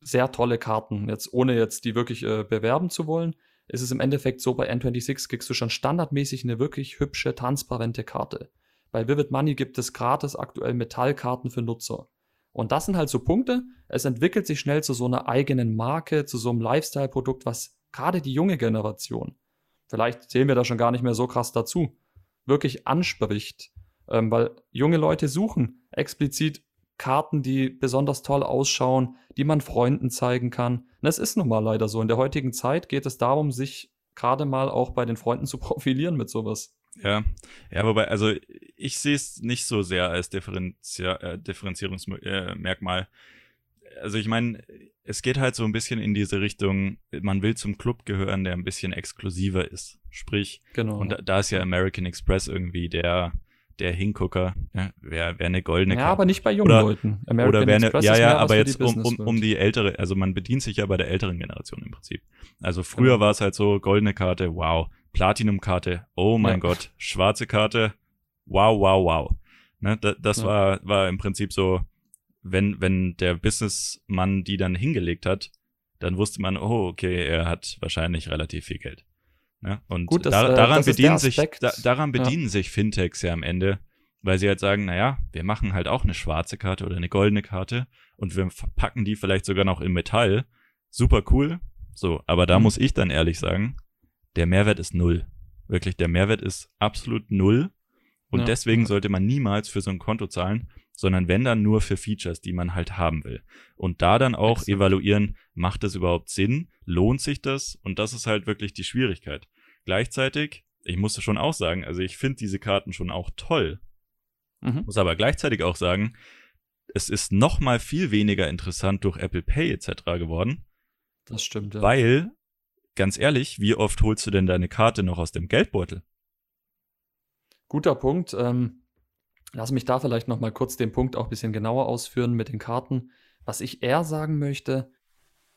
sehr tolle Karten, jetzt ohne jetzt die wirklich äh, bewerben zu wollen, ist es im Endeffekt so, bei N26 kriegst du schon standardmäßig eine wirklich hübsche, transparente Karte. Bei Vivid Money gibt es gratis aktuell Metallkarten für Nutzer. Und das sind halt so Punkte. Es entwickelt sich schnell zu so einer eigenen Marke, zu so einem Lifestyle-Produkt, was gerade die junge Generation, vielleicht zählen wir da schon gar nicht mehr so krass dazu, wirklich anspricht. Ähm, weil junge Leute suchen explizit Karten, die besonders toll ausschauen, die man Freunden zeigen kann. Und es ist nun mal leider so. In der heutigen Zeit geht es darum, sich gerade mal auch bei den Freunden zu profilieren mit sowas. Ja, ja, wobei, also ich sehe es nicht so sehr als Differenzi äh, Differenzierungsmerkmal. Also ich meine, es geht halt so ein bisschen in diese Richtung, man will zum Club gehören, der ein bisschen exklusiver ist. Sprich, genau. und da, da ist ja American Express irgendwie der, der Hingucker, ja, wer, wer eine goldene Ja, aber nicht bei jungen oder, Leuten. American oder wer eine, Express ja, ja, aber jetzt um, um, um die ältere, also man bedient sich ja bei der älteren Generation im Prinzip. Also früher genau. war es halt so, goldene Karte, wow. Platinum-Karte, oh mein ja. Gott, schwarze Karte, wow, wow, wow. Ne, da, das ja. war, war im Prinzip so, wenn, wenn der Businessmann die dann hingelegt hat, dann wusste man, oh, okay, er hat wahrscheinlich relativ viel Geld. Ne? Und Gut, das, da, äh, daran das bedienen, sich, da, daran Ja. bedienen sich Fintechs ja am Ende, weil sie halt sagen, naja, wir machen halt auch eine schwarze Karte oder eine goldene Karte und wir verpacken die vielleicht sogar noch in Metall. Super cool. So, aber da Mhm. muss ich dann ehrlich sagen, der Mehrwert ist null. Wirklich, der Mehrwert ist absolut null. Und Ja. deswegen sollte man niemals für so ein Konto zahlen, sondern wenn dann nur für Features, die man halt haben will. Und da dann auch Exakt. evaluieren, macht das überhaupt Sinn? Lohnt sich das? Und das ist halt wirklich die Schwierigkeit. Gleichzeitig, ich musste schon auch sagen, also ich finde diese Karten schon auch toll, Mhm. muss aber gleichzeitig auch sagen, es ist noch mal viel weniger interessant durch Apple Pay etc. geworden, Das stimmt, ja. weil, ganz ehrlich, wie oft holst du denn deine Karte noch aus dem Geldbeutel? Guter Punkt. Ähm, lass mich da vielleicht noch mal kurz den Punkt auch ein bisschen genauer ausführen mit den Karten. Was ich eher sagen möchte,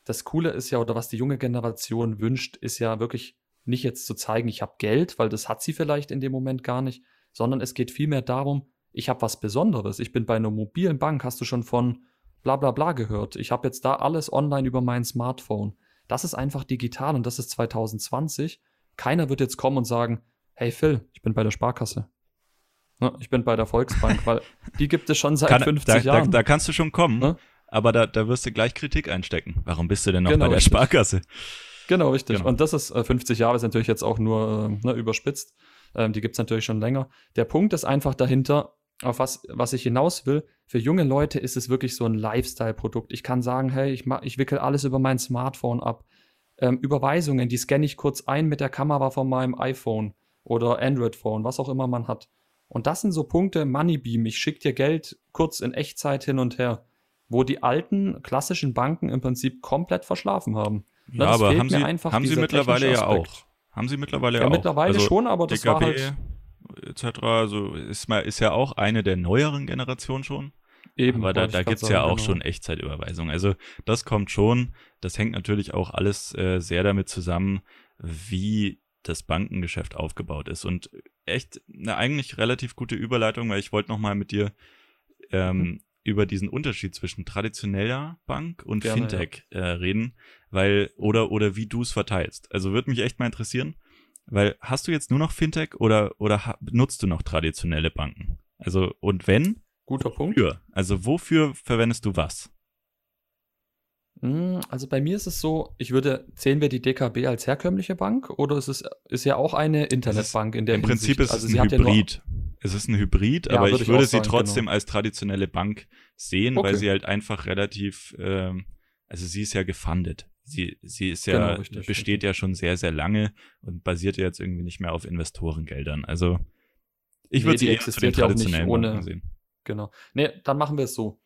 das Coole ist ja, oder was die junge Generation wünscht, ist ja wirklich nicht jetzt zu zeigen, ich habe Geld, weil das hat sie vielleicht in dem Moment gar nicht, sondern es geht vielmehr darum, ich habe was Besonderes. Ich bin bei einer mobilen Bank, hast du schon von bla bla bla gehört. Ich habe jetzt da alles online über mein Smartphone. Das ist einfach digital und das ist 2020. Keiner wird jetzt kommen und sagen, hey Phil, ich bin bei der Sparkasse. Ne, Ich bin bei der Volksbank, weil die gibt es schon seit Kann, 50 da, da, Jahren. da kannst du schon kommen, Ne? aber da, da wirst du gleich Kritik einstecken. Warum bist du denn noch Genau, bei der richtig. Sparkasse? Genau, richtig. Genau. Und das ist äh, 50 Jahre, ist natürlich jetzt auch nur äh, ne, überspitzt. Ähm, die gibt es natürlich schon länger. Der Punkt ist einfach dahinter, auf was, was ich hinaus will. Für junge Leute ist es wirklich so ein Lifestyle-Produkt. Ich kann sagen, hey, ich, mach, ich wickel alles über mein Smartphone ab. Ähm, Überweisungen, die scanne ich kurz ein mit der Kamera von meinem iPhone oder Android-Phone, was auch immer man hat. Und das sind so Punkte, Moneybeam, ich schicke dir Geld kurz in Echtzeit hin und her, wo die alten klassischen Banken im Prinzip komplett verschlafen haben. Ja, das aber haben sie, haben sie mittlerweile ja auch. Haben sie mittlerweile ja, Ja, auch. mittlerweile also, schon, aber das DKB war halt etc. Also ist, mal, ist ja auch eine der neueren Generationen schon. eben. aber da, da grad gibt's ja auch genau. schon Echtzeitüberweisung. Also das kommt schon. Das hängt natürlich auch alles äh, sehr damit zusammen, wie das Bankengeschäft aufgebaut ist. Und echt eine eigentlich relativ gute Überleitung, weil ich wollte noch mal mit dir ähm, Mhm. über diesen Unterschied zwischen traditioneller Bank und Gerne, Fintech äh, reden, weil oder oder wie du es verteilst. Also würde mich echt mal interessieren, weil hast du jetzt nur noch Fintech oder oder nutzt du noch traditionelle Banken? Also und wenn, Guter Punkt. wofür? Also wofür verwendest du was? Mm, Also bei mir ist es so, ich würde, zählen wir die DKB als herkömmliche Bank oder ist es ist ja auch eine Internetbank in der Im Prinzip Hinsicht? ist also es ein hat ja nur- Hybrid. es ist ein Hybrid, Ja, aber würde ich ich würde sie sagen, trotzdem genau. als traditionelle Bank sehen, weil Okay. sie halt einfach relativ, ähm, also sie ist ja gefundet. Sie, sie ist ja, Genau, richtig, besteht ja schon sehr, sehr lange und basiert ja jetzt irgendwie nicht mehr auf Investorengeldern. Also ich Nee, würde sie eher zu den existiert ja traditionellen ohne- Banken sehen. Genau. Nee, dann machen wir es so.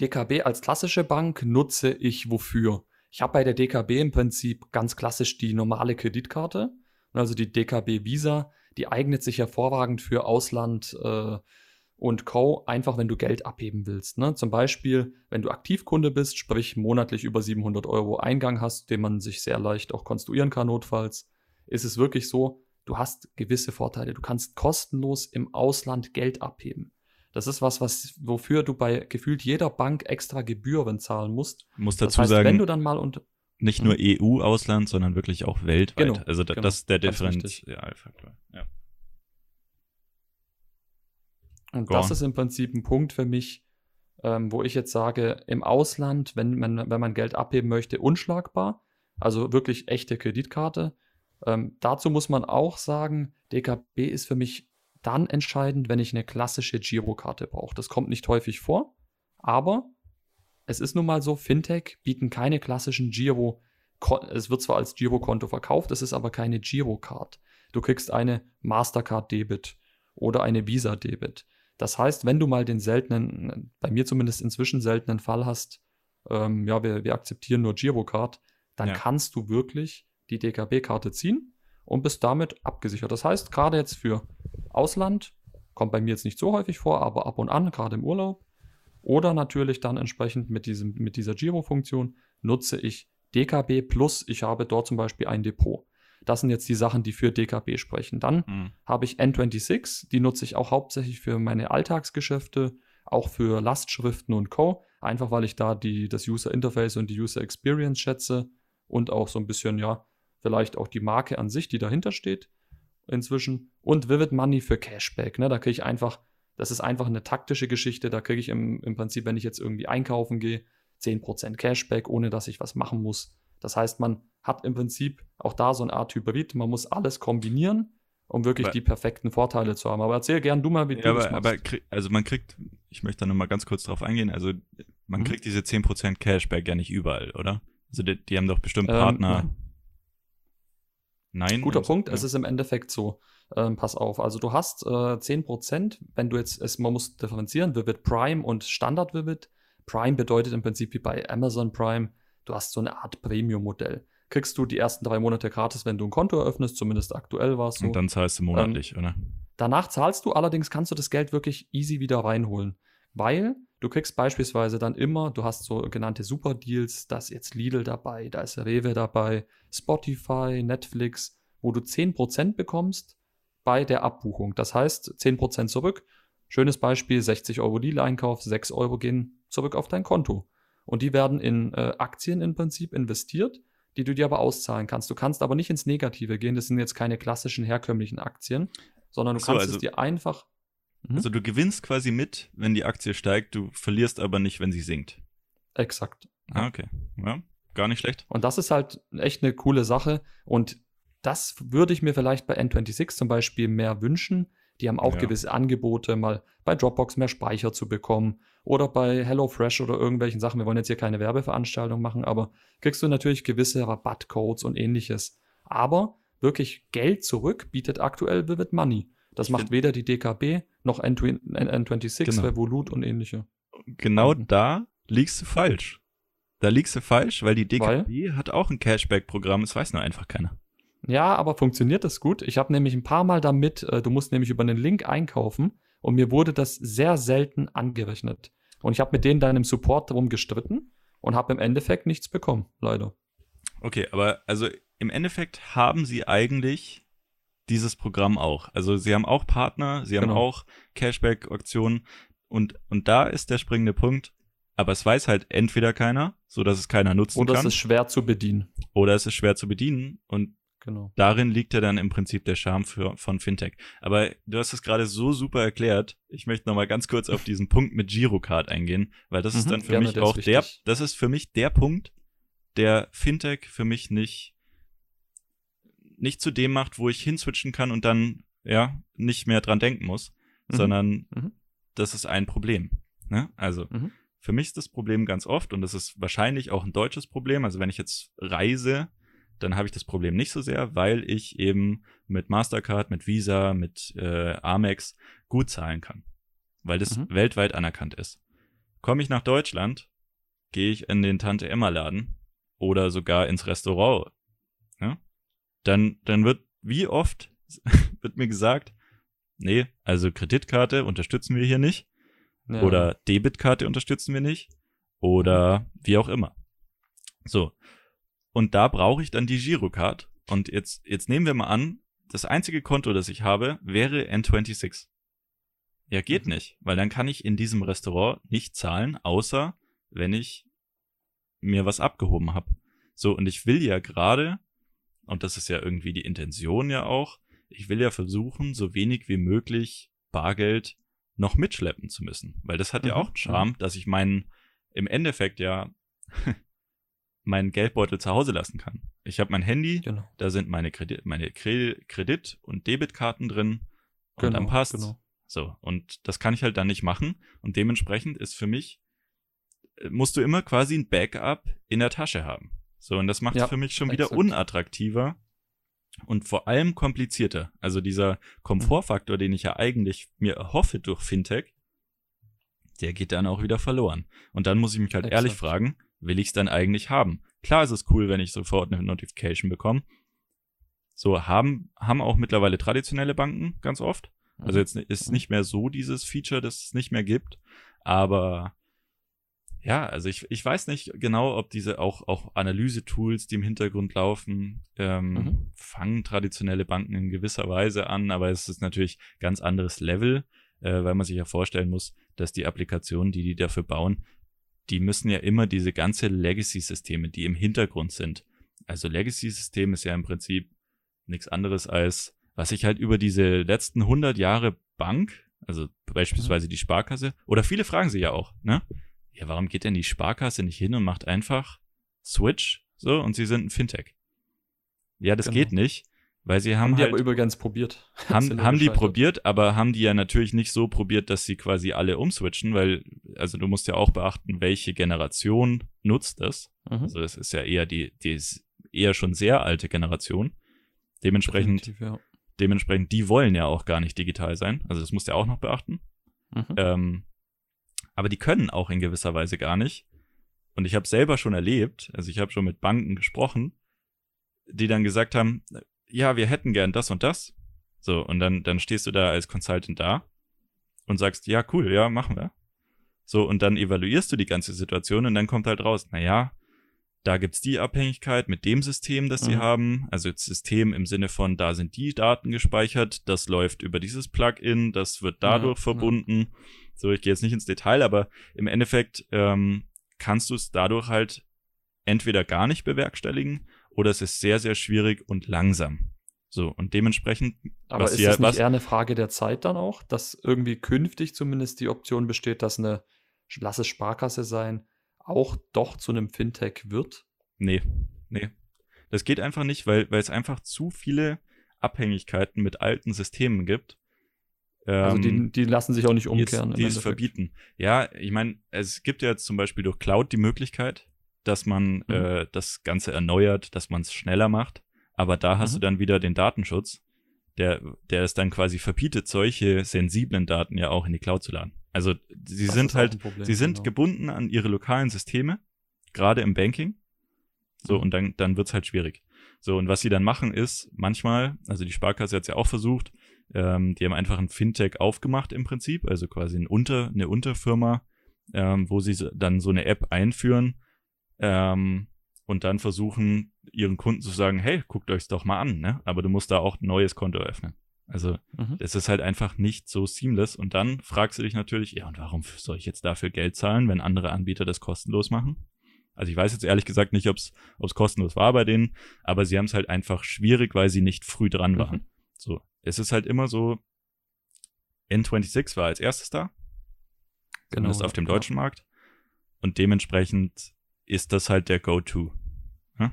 DKB als klassische Bank nutze ich wofür? Ich habe bei der DKB im Prinzip ganz klassisch die normale Kreditkarte. Also die DKB Visa, die eignet sich hervorragend für Ausland äh, und Co. Einfach, wenn du Geld abheben willst. Ne? Zum Beispiel, wenn du Aktivkunde bist, sprich monatlich über 700 Euro Eingang hast, den man sich sehr leicht auch konstruieren kann notfalls, ist es wirklich so, du hast gewisse Vorteile. Du kannst kostenlos im Ausland Geld abheben. Das ist was, was wofür du bei gefühlt jeder Bank extra Gebühren zahlen musst. Muss Das dazu heißt, sagen, wenn du dann mal und nicht nur EU-Ausland, sondern wirklich auch weltweit. Genau, also da, genau, das ist der richtig. Differentialfaktor. Ja. Und Go das on. ist im Prinzip ein Punkt für mich, ähm, wo ich jetzt sage, im Ausland, wenn man, wenn man Geld abheben möchte, unschlagbar. Also wirklich echte Kreditkarte. Ähm, dazu muss man auch sagen, DKB ist für mich dann entscheidend, wenn ich eine klassische Girokarte brauche. Das kommt nicht häufig vor, aber es ist nun mal so, Fintech bieten keine klassischen Giro. Es wird zwar als Girokonto verkauft, es ist aber keine Girocard. Du kriegst eine Mastercard Debit oder eine Visa Debit. Das heißt, wenn du mal den seltenen, bei mir zumindest inzwischen seltenen Fall hast, ähm, ja, wir, wir akzeptieren nur Girocard, dann Ja. kannst du wirklich die DKB-Karte ziehen und bist damit abgesichert. Das heißt, gerade jetzt für Ausland, kommt bei mir jetzt nicht so häufig vor, aber ab und an, gerade im Urlaub, oder natürlich dann entsprechend mit, diesem, mit dieser Giro-Funktion nutze ich DKB plus ich habe dort zum Beispiel ein Depot. Das sind jetzt die Sachen, die für DKB sprechen. Dann Hm. habe ich N26, die nutze ich auch hauptsächlich für meine Alltagsgeschäfte, auch für Lastschriften und Co. Einfach weil ich da die, das User Interface und die User Experience schätze und auch so ein bisschen, ja, vielleicht auch die Marke an sich, die dahinter steht inzwischen. Und Vivid Money für Cashback. Ne? Da kriege ich einfach, das ist einfach eine taktische Geschichte. Da kriege ich im, im Prinzip, wenn ich jetzt irgendwie einkaufen gehe, 10% Cashback, ohne dass ich was machen muss. Das heißt, man hat im Prinzip auch da so eine Art Hybrid. Man muss alles kombinieren, um wirklich aber, die perfekten Vorteile zu haben. Aber erzähl gern du mal, wie ja, du aber, das machst. Aber also man kriegt, ich möchte da nochmal ganz kurz drauf eingehen, also man mhm. kriegt diese 10% Cashback ja nicht überall, oder? Also die, die haben doch bestimmt ähm, Partner. Ähm, nein. Guter Punkt. Ja. Es ist im Endeffekt so. Ähm, pass auf. Also du hast äh, 10%, wenn du jetzt, es, man muss differenzieren, Vivid Prime und Standard Vivid. Prime bedeutet im Prinzip wie bei Amazon Prime, du hast so eine Art Premium-Modell. Kriegst du die ersten drei Monate gratis, wenn du ein Konto eröffnest, zumindest aktuell war es so. Und dann zahlst du monatlich, ähm, oder? Danach zahlst du allerdings, kannst du das Geld wirklich easy wieder reinholen. Weil du kriegst beispielsweise dann immer, du hast so genannte Super-Deals, da ist jetzt Lidl dabei, da ist Rewe dabei, Spotify, Netflix, wo du 10% bekommst bei der Abbuchung. Das heißt, 10% zurück. Schönes Beispiel, 60 Euro Lidl-Einkauf, 6 Euro gehen zurück auf dein Konto. Und die werden in äh, Aktien im Prinzip investiert, die du dir aber auszahlen kannst. Du kannst aber nicht ins Negative gehen. Das sind jetzt keine klassischen herkömmlichen Aktien, sondern du so, kannst also, es dir einfach Mhm. Also du gewinnst quasi mit, wenn die Aktie steigt, du verlierst aber nicht, wenn sie sinkt. Exakt. Ah, okay. Ja, gar nicht schlecht. Und das ist halt echt eine coole Sache. Und das würde ich mir vielleicht bei N26 zum Beispiel mehr wünschen. Die haben auch ja. gewisse Angebote, mal bei Dropbox mehr Speicher zu bekommen oder bei HelloFresh oder irgendwelchen Sachen. Wir wollen jetzt hier keine Werbeveranstaltung machen, aber kriegst du natürlich gewisse Rabattcodes und ähnliches. Aber wirklich Geld zurück bietet aktuell Vivid Money. Das macht weder die DKB noch N26, genau. Revolut und ähnliche. Genau mhm. da liegst du falsch. Da liegst du falsch, weil die DKB weil? hat auch ein Cashback-Programm, das weiß nur einfach keiner. Ja, aber funktioniert das gut? Ich habe nämlich ein paar Mal damit, äh, du musst nämlich über einen Link einkaufen und mir wurde das sehr selten angerechnet. Und ich habe mit denen dann im Support darum gestritten und habe im Endeffekt nichts bekommen, leider. Okay, aber also im Endeffekt haben sie eigentlich dieses Programm auch. Also sie haben auch Partner, sie haben genau. auch Cashback-Aktionen und, und da ist der springende Punkt. Aber es weiß halt entweder keiner, so dass es keiner nutzen Oder kann. Oder es ist schwer zu bedienen. Oder es ist schwer zu bedienen und genau. darin liegt ja dann im Prinzip der Charme für, von Fintech. Aber du hast es gerade so super erklärt. Ich möchte noch mal ganz kurz auf diesen Punkt mit Girocard eingehen, weil das mhm, ist dann für mich auch der, das ist für mich der Punkt, der Fintech für mich nicht nicht zu dem macht, wo ich hinswitchen kann und dann, ja, nicht mehr dran denken muss, mhm. sondern mhm. das ist ein Problem. Ne? Also, mhm. für mich ist das Problem ganz oft, und das ist wahrscheinlich auch ein deutsches Problem, also wenn ich jetzt reise, dann habe ich das Problem nicht so sehr, weil ich eben mit Mastercard, mit Visa, mit äh, Amex gut zahlen kann. Weil das mhm. weltweit anerkannt ist. Komme ich nach Deutschland, gehe ich in den Tante Emma Laden oder sogar ins Restaurant. Ja? dann, dann wird, wie oft wird mir gesagt, nee, also Kreditkarte unterstützen wir hier nicht. Ja. Oder Debitkarte unterstützen wir nicht. Oder wie auch immer. So. Und da brauche ich dann die Girocard. Und jetzt, jetzt nehmen wir mal an, das einzige Konto, das ich habe, wäre N26. Ja, geht mhm. nicht, weil dann kann ich in diesem Restaurant nicht zahlen, außer wenn ich mir was abgehoben habe. So, und ich will ja gerade und das ist ja irgendwie die Intention ja auch, ich will ja versuchen, so wenig wie möglich Bargeld noch mitschleppen zu müssen. Weil das hat mhm. ja auch einen Charme, dass ich meinen, im Endeffekt ja, meinen Geldbeutel zu Hause lassen kann. Ich habe mein Handy, genau. da sind meine Kredit, meine Kredit- und Debitkarten drin und genau, dann passt. Genau. So, und das kann ich halt dann nicht machen. Und dementsprechend ist für mich, äh, musst du immer quasi ein Backup in der Tasche haben. So, und das macht es ja, für mich schon wieder exakt. unattraktiver und vor allem komplizierter. Also dieser Komfortfaktor, den ich ja eigentlich mir erhoffe durch Fintech, der geht dann auch wieder verloren. Und dann muss ich mich halt exakt. ehrlich fragen, will ich es dann eigentlich haben? Klar ist es cool, wenn ich sofort eine Notification bekomme. So haben, haben auch mittlerweile traditionelle Banken ganz oft. Also jetzt ist mhm. nicht mehr so dieses Feature, das es nicht mehr gibt. Aber ja, also ich, ich weiß nicht genau, ob diese auch, auch Analyse-Tools, die im Hintergrund laufen, ähm, mhm. fangen traditionelle Banken in gewisser Weise an, aber es ist natürlich ganz anderes Level, äh, weil man sich ja vorstellen muss, dass die Applikationen, die die dafür bauen, die müssen ja immer diese ganze Legacy-Systeme, die im Hintergrund sind, Also Legacy-System ist ja im Prinzip nichts anderes als, was ich halt über diese letzten 100 Jahre Bank, also beispielsweise die Sparkasse, oder viele fragen sich ja auch, ne? Ja, warum geht denn die Sparkasse nicht hin und macht einfach Switch, so, und sie sind ein Fintech? Ja, das genau. geht nicht, weil sie haben, haben die halt, aber übrigens probiert. Haben, haben die probiert, aber haben die ja natürlich nicht so probiert, dass sie quasi alle umswitchen, weil, also du musst ja auch beachten, welche Generation nutzt das. Mhm. Also das ist ja eher die, die ist eher schon sehr alte Generation. Dementsprechend, ja. dementsprechend, die wollen ja auch gar nicht digital sein. Also das musst du ja auch noch beachten. Mhm. Ähm, aber die können auch in gewisser Weise gar nicht. Und ich habe selber schon erlebt, also ich habe schon mit Banken gesprochen, die dann gesagt haben, ja, wir hätten gern das und das. So, und dann, dann stehst du da als Consultant da und sagst, ja, cool, ja, machen wir. So, und dann evaluierst du die ganze Situation und dann kommt halt raus, naja, da gibt's die Abhängigkeit mit dem System, das sie mhm. haben. Also das System im Sinne von, da sind die Daten gespeichert, das läuft über dieses Plugin, das wird dadurch ja, verbunden. Ja. So, ich gehe jetzt nicht ins Detail, aber im Endeffekt ähm, kannst du es dadurch halt entweder gar nicht bewerkstelligen oder es ist sehr, sehr schwierig und langsam. So, und dementsprechend. Aber ist das nicht eher eine Frage der Zeit dann auch, dass irgendwie künftig zumindest die Option besteht, dass eine, lass es Sparkasse sein, auch doch zu einem Fintech wird? Nee, nee. Das geht einfach nicht, weil, weil es einfach zu viele Abhängigkeiten mit alten Systemen gibt. Also die, ähm, die lassen sich auch nicht umkehren. Die es verbieten. Ja, ich meine, es gibt ja jetzt zum Beispiel durch Cloud die Möglichkeit, dass man mhm. äh, das Ganze erneuert, dass man es schneller macht. Aber da hast mhm. du dann wieder den Datenschutz, der, der es dann quasi verbietet, solche sensiblen Daten ja auch in die Cloud zu laden. Also sie das sind halt, Problem, sie sind genau. gebunden an ihre lokalen Systeme, gerade im Banking. So, mhm. und dann, dann wird's halt schwierig. So, und was sie dann machen ist, manchmal, also die Sparkasse hat's ja auch versucht, ähm, die haben einfach ein Fintech aufgemacht im Prinzip, also quasi ein Unter, eine Unterfirma, ähm, wo sie dann so eine App einführen, ähm, und dann versuchen, ihren Kunden zu sagen, hey, guckt euch's doch mal an, ne? Aber du musst da auch ein neues Konto öffnen. Also mhm. es ist halt einfach nicht so seamless. Und dann fragst du dich natürlich, ja, und warum soll ich jetzt dafür Geld zahlen, wenn andere Anbieter das kostenlos machen? Also ich weiß jetzt ehrlich gesagt nicht, ob es kostenlos war bei denen, aber sie haben es halt einfach schwierig, weil sie nicht früh dran mhm. waren. Mhm. So, es ist halt immer so, N26 war als erstes da, genau, zumindest auf dem genau. deutschen Markt. Und dementsprechend ist das halt der Go-To. Ja?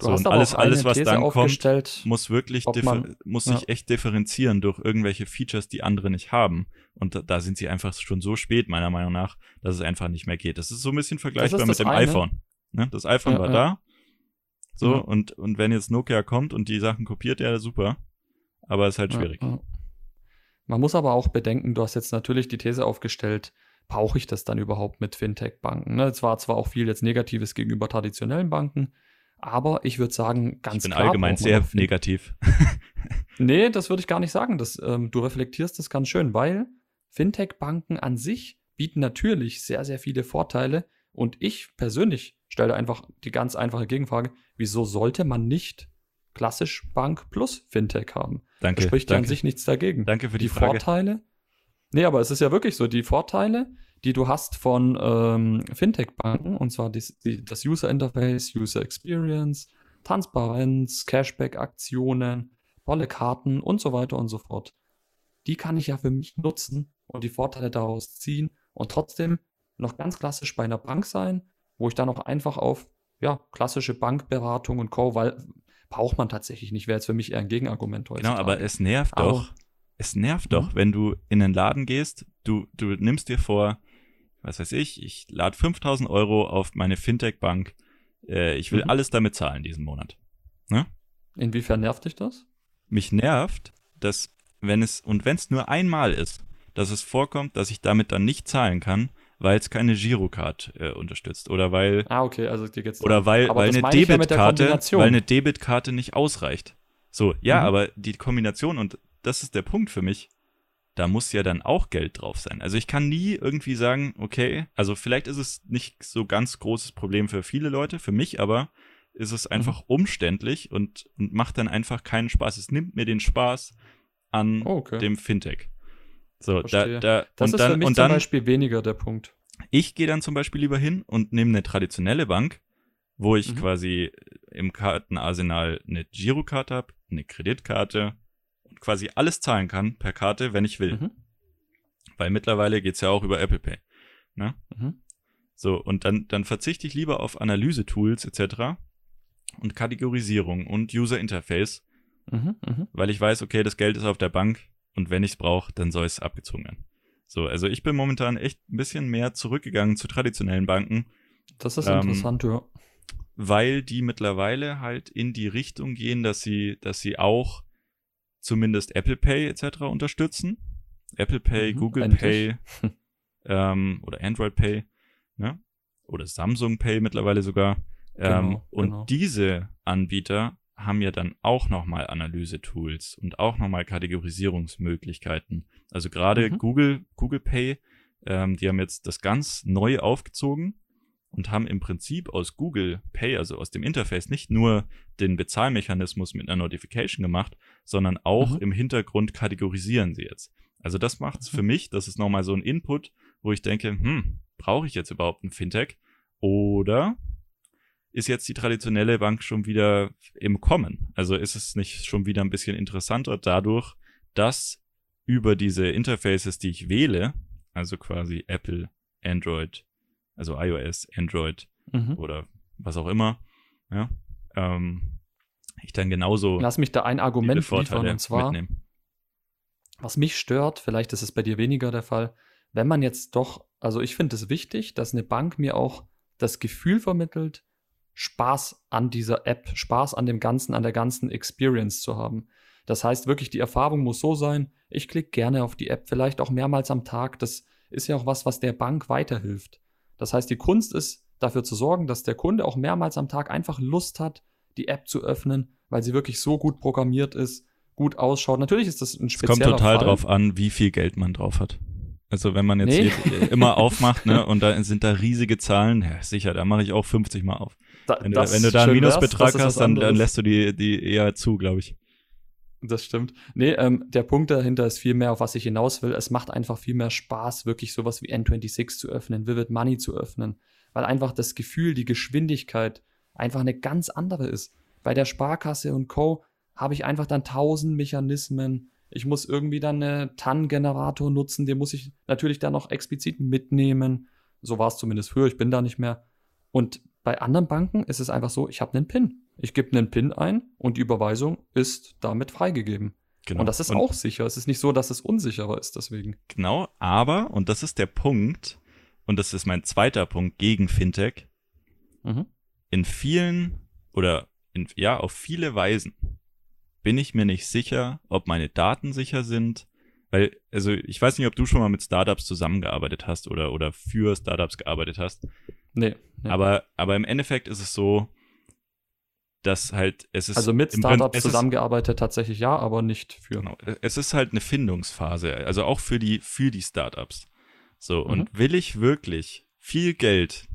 So, und alles, alles, was These dann kommt, muss wirklich, man, muss sich ja. echt differenzieren durch irgendwelche Features, die andere nicht haben. Und da, da, sind sie einfach schon so spät, meiner Meinung nach, dass es einfach nicht mehr geht. Das ist so ein bisschen vergleichbar mit dem eine. iPhone. Ne? Das iPhone ja, war da. So, und, und wenn jetzt Nokia kommt und die Sachen kopiert, ja, super. Aber es ist halt schwierig. Man muss aber auch bedenken, du hast jetzt natürlich die These aufgestellt, brauche ich das dann überhaupt mit Fintech-Banken? Ne? Es war zwar auch viel jetzt Negatives gegenüber traditionellen Banken, aber ich würde sagen, ganz klar. Ich bin allgemein sehr negativ. nee, das würde ich gar nicht sagen. Das, ähm, du reflektierst das ganz schön, weil Fintech-Banken an sich bieten natürlich sehr, sehr viele Vorteile. Und ich persönlich stelle einfach die ganz einfache Gegenfrage: Wieso sollte man nicht klassisch Bank plus Fintech haben? Danke. Da spricht danke. an sich nichts dagegen. Danke für die, die Frage. Vorteile. Nee, aber es ist ja wirklich so, die Vorteile, die du hast von ähm, Fintech-Banken, und zwar die, die, das User Interface, User Experience, Transparenz, Cashback-Aktionen, tolle Karten und so weiter und so fort. Die kann ich ja für mich nutzen und die Vorteile daraus ziehen und trotzdem noch ganz klassisch bei einer Bank sein, wo ich dann auch einfach auf ja, klassische Bankberatung und Co., weil braucht man tatsächlich nicht, wäre jetzt für mich eher ein Gegenargument heute. Genau, aber es nervt aber, doch. Es nervt doch, mhm. wenn du in den Laden gehst, du, du nimmst dir vor, was weiß ich, ich lade 5000 Euro auf meine Fintech-Bank. Äh, ich will mhm. alles damit zahlen diesen Monat. Ne? Inwiefern nervt dich das? Mich nervt, dass, wenn es, und wenn es nur einmal ist, dass es vorkommt, dass ich damit dann nicht zahlen kann, weil es keine Girocard äh, unterstützt oder weil ah okay also dir geht's oder weil, weil eine Debitkarte ja weil eine Debitkarte nicht ausreicht so ja mhm. aber die Kombination und das ist der Punkt für mich da muss ja dann auch Geld drauf sein. Also ich kann nie irgendwie sagen, okay, also vielleicht ist es nicht so ganz großes Problem für viele Leute, für mich aber ist es einfach mhm. umständlich und, und macht dann einfach keinen Spaß. Es nimmt mir den Spaß an oh, okay. dem Fintech. So, Verstehe. da, da, das und ist dann, für mich und zum dann, Beispiel weniger der Punkt. Ich gehe dann zum Beispiel lieber hin und nehme eine traditionelle Bank, wo ich Mhm. quasi im Kartenarsenal eine Girokarte habe, eine Kreditkarte quasi alles zahlen kann per Karte, wenn ich will. Mhm. Weil mittlerweile geht's ja auch über Apple Pay. Ne? Mhm. So, und dann, dann verzichte ich lieber auf Analyse-Tools etc. und Kategorisierung und User Interface, Mhm. Mhm. weil ich weiß, okay, das Geld ist auf der Bank und wenn ich es brauche, dann soll es abgezogen werden. So, also ich bin momentan echt ein bisschen mehr zurückgegangen zu traditionellen Banken, Das ist Ähm, interessant, ja. weil die mittlerweile halt in die Richtung gehen, dass sie, dass sie auch zumindest Apple Pay etc. unterstützen. Apple Pay, Mhm, Google endlich. Pay ähm, oder Android Pay, ne? Oder Samsung Pay mittlerweile sogar. Ähm, Genau, und genau. diese Anbieter haben ja dann auch nochmal Analyse-Tools und auch nochmal Kategorisierungsmöglichkeiten. Also gerade Mhm. Google, Google Pay, ähm, die haben jetzt das ganz neu aufgezogen und haben im Prinzip aus Google Pay, also aus dem Interface, nicht nur den Bezahlmechanismus mit einer Notification gemacht, sondern auch Mhm. im Hintergrund kategorisieren sie jetzt. Also das macht's Mhm. für mich, das ist nochmal so ein Input, wo ich denke, hm, brauche ich jetzt überhaupt ein Fintech? Oder ist jetzt die traditionelle Bank schon wieder im Kommen? Also ist es nicht schon wieder ein bisschen interessanter dadurch, dass über diese Interfaces, die ich wähle, also quasi Apple, Android, also iOS, Android Mhm. oder was auch immer, ja, ähm, ich dann genauso Lass mich da ein Argument liefern und zwar, mitnehmen. was mich stört, vielleicht ist es bei dir weniger der Fall, wenn man jetzt doch, also ich finde es wichtig, dass eine Bank mir auch das Gefühl vermittelt, Spaß an dieser App, Spaß an dem Ganzen, an der ganzen Experience zu haben. Das heißt wirklich, die Erfahrung muss so sein, ich klicke gerne auf die App, vielleicht auch mehrmals am Tag. Das ist ja auch was, was der Bank weiterhilft. Das heißt, die Kunst ist, dafür zu sorgen, dass der Kunde auch mehrmals am Tag einfach Lust hat, die App zu öffnen, weil sie wirklich so gut programmiert ist, gut ausschaut. Natürlich ist das ein Es spezieller kommt total Fall. drauf an, wie viel Geld man drauf hat. Also wenn man jetzt Nee. hier immer aufmacht, ne, und da sind da riesige Zahlen, ja, sicher, da mache ich auch 50 mal auf. Da, Wenn du, wenn du da einen wär's, Minusbetrag was hast, dann, dann lässt du die, die eher zu, glaube ich. Das stimmt. Nee, ähm, der Punkt dahinter ist viel mehr, auf was ich hinaus will. Es macht einfach viel mehr Spaß, wirklich sowas wie N26 zu öffnen, Vivid Money zu öffnen, weil einfach das Gefühl, die Geschwindigkeit einfach eine ganz andere ist. Bei der Sparkasse und Co. habe ich einfach dann tausend Mechanismen. Ich muss irgendwie dann einen TAN-Generator nutzen, den muss ich natürlich dann noch explizit mitnehmen. So war es zumindest früher, ich bin da nicht mehr. Und bei anderen Banken ist es einfach so, ich habe einen PIN. Ich gebe einen PIN ein und die Überweisung ist damit freigegeben. Genau. Und das ist auch sicher. Es ist nicht so, dass es unsicherer ist deswegen. Genau, aber, und das ist der Punkt, und das ist mein zweiter Punkt gegen Fintech, Mhm. in vielen oder in, ja, auf viele Weisen bin ich mir nicht sicher, ob meine Daten sicher sind. Weil, also ich weiß nicht, ob du schon mal mit Startups zusammengearbeitet hast oder, oder für Startups gearbeitet hast. Nee. nee. Aber, aber im Endeffekt ist es so, dass halt, es ist. also mit Startups zusammengearbeitet tatsächlich ja, aber nicht für. Genau. Es ist halt eine Findungsphase, also auch für die, für die Startups. So, Mhm. und will ich wirklich viel Geld,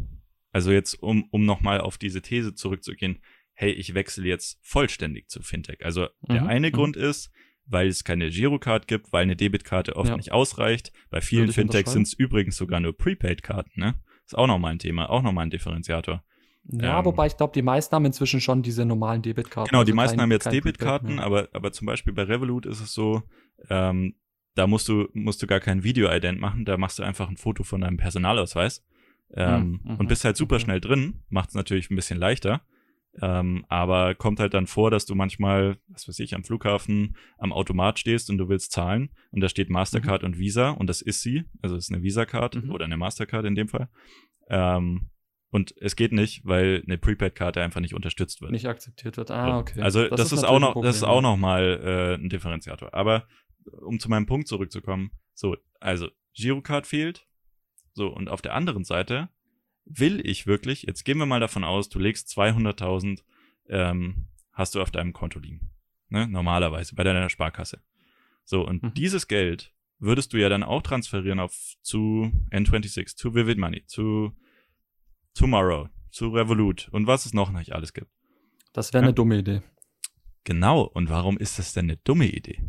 also jetzt, um, um nochmal auf diese These zurückzugehen, hey, ich wechsle jetzt vollständig zu Fintech. Also der Mhm, eine mhm. Grund ist, weil es keine Girocard gibt, weil eine Debitkarte oft Ja. nicht ausreicht. Bei vielen Fintechs sind es übrigens sogar nur Prepaid-Karten, ne? Ist auch nochmal ein Thema, auch nochmal ein Differenziator. Ja, Ähm, wobei ich glaube, die meisten haben inzwischen schon diese normalen Debitkarten. Genau, die also meisten kein- haben jetzt Debitkarten, aber, aber zum Beispiel bei Revolut ist es so, ähm, da musst du, musst du gar kein Video-Ident machen, da machst du einfach ein Foto von deinem Personalausweis ähm, Mhm, mhm, und bist halt super schnell drin, macht es natürlich ein bisschen leichter. Ähm, aber kommt halt dann vor, dass du manchmal, was weiß ich, am Flughafen am Automat stehst und du willst zahlen und da steht Mastercard und Visa und das ist sie, also es ist eine Visa-Card Mhm. oder eine Mastercard in dem Fall. Ähm, und es geht nicht, weil eine Prepaid-Karte einfach nicht unterstützt wird. nicht akzeptiert wird. Ah, okay. Also das, ist, natürlich auch noch, das ist auch noch mal äh, ein Differenziator. Aber um zu meinem Punkt zurückzukommen, so, also Girocard fehlt. So, und auf der anderen Seite will ich wirklich, jetzt gehen wir mal davon aus, du legst 200.000, ähm, hast du auf deinem Konto liegen. Ne? Normalerweise, bei deiner Sparkasse. So, und Mhm. dieses Geld würdest du ja dann auch transferieren auf zu N26, zu Vivid Money, zu Tomorrow, zu Revolut und was es noch nicht alles gibt. Das wäre Ja. eine dumme Idee. Genau. Und warum ist das denn eine dumme Idee?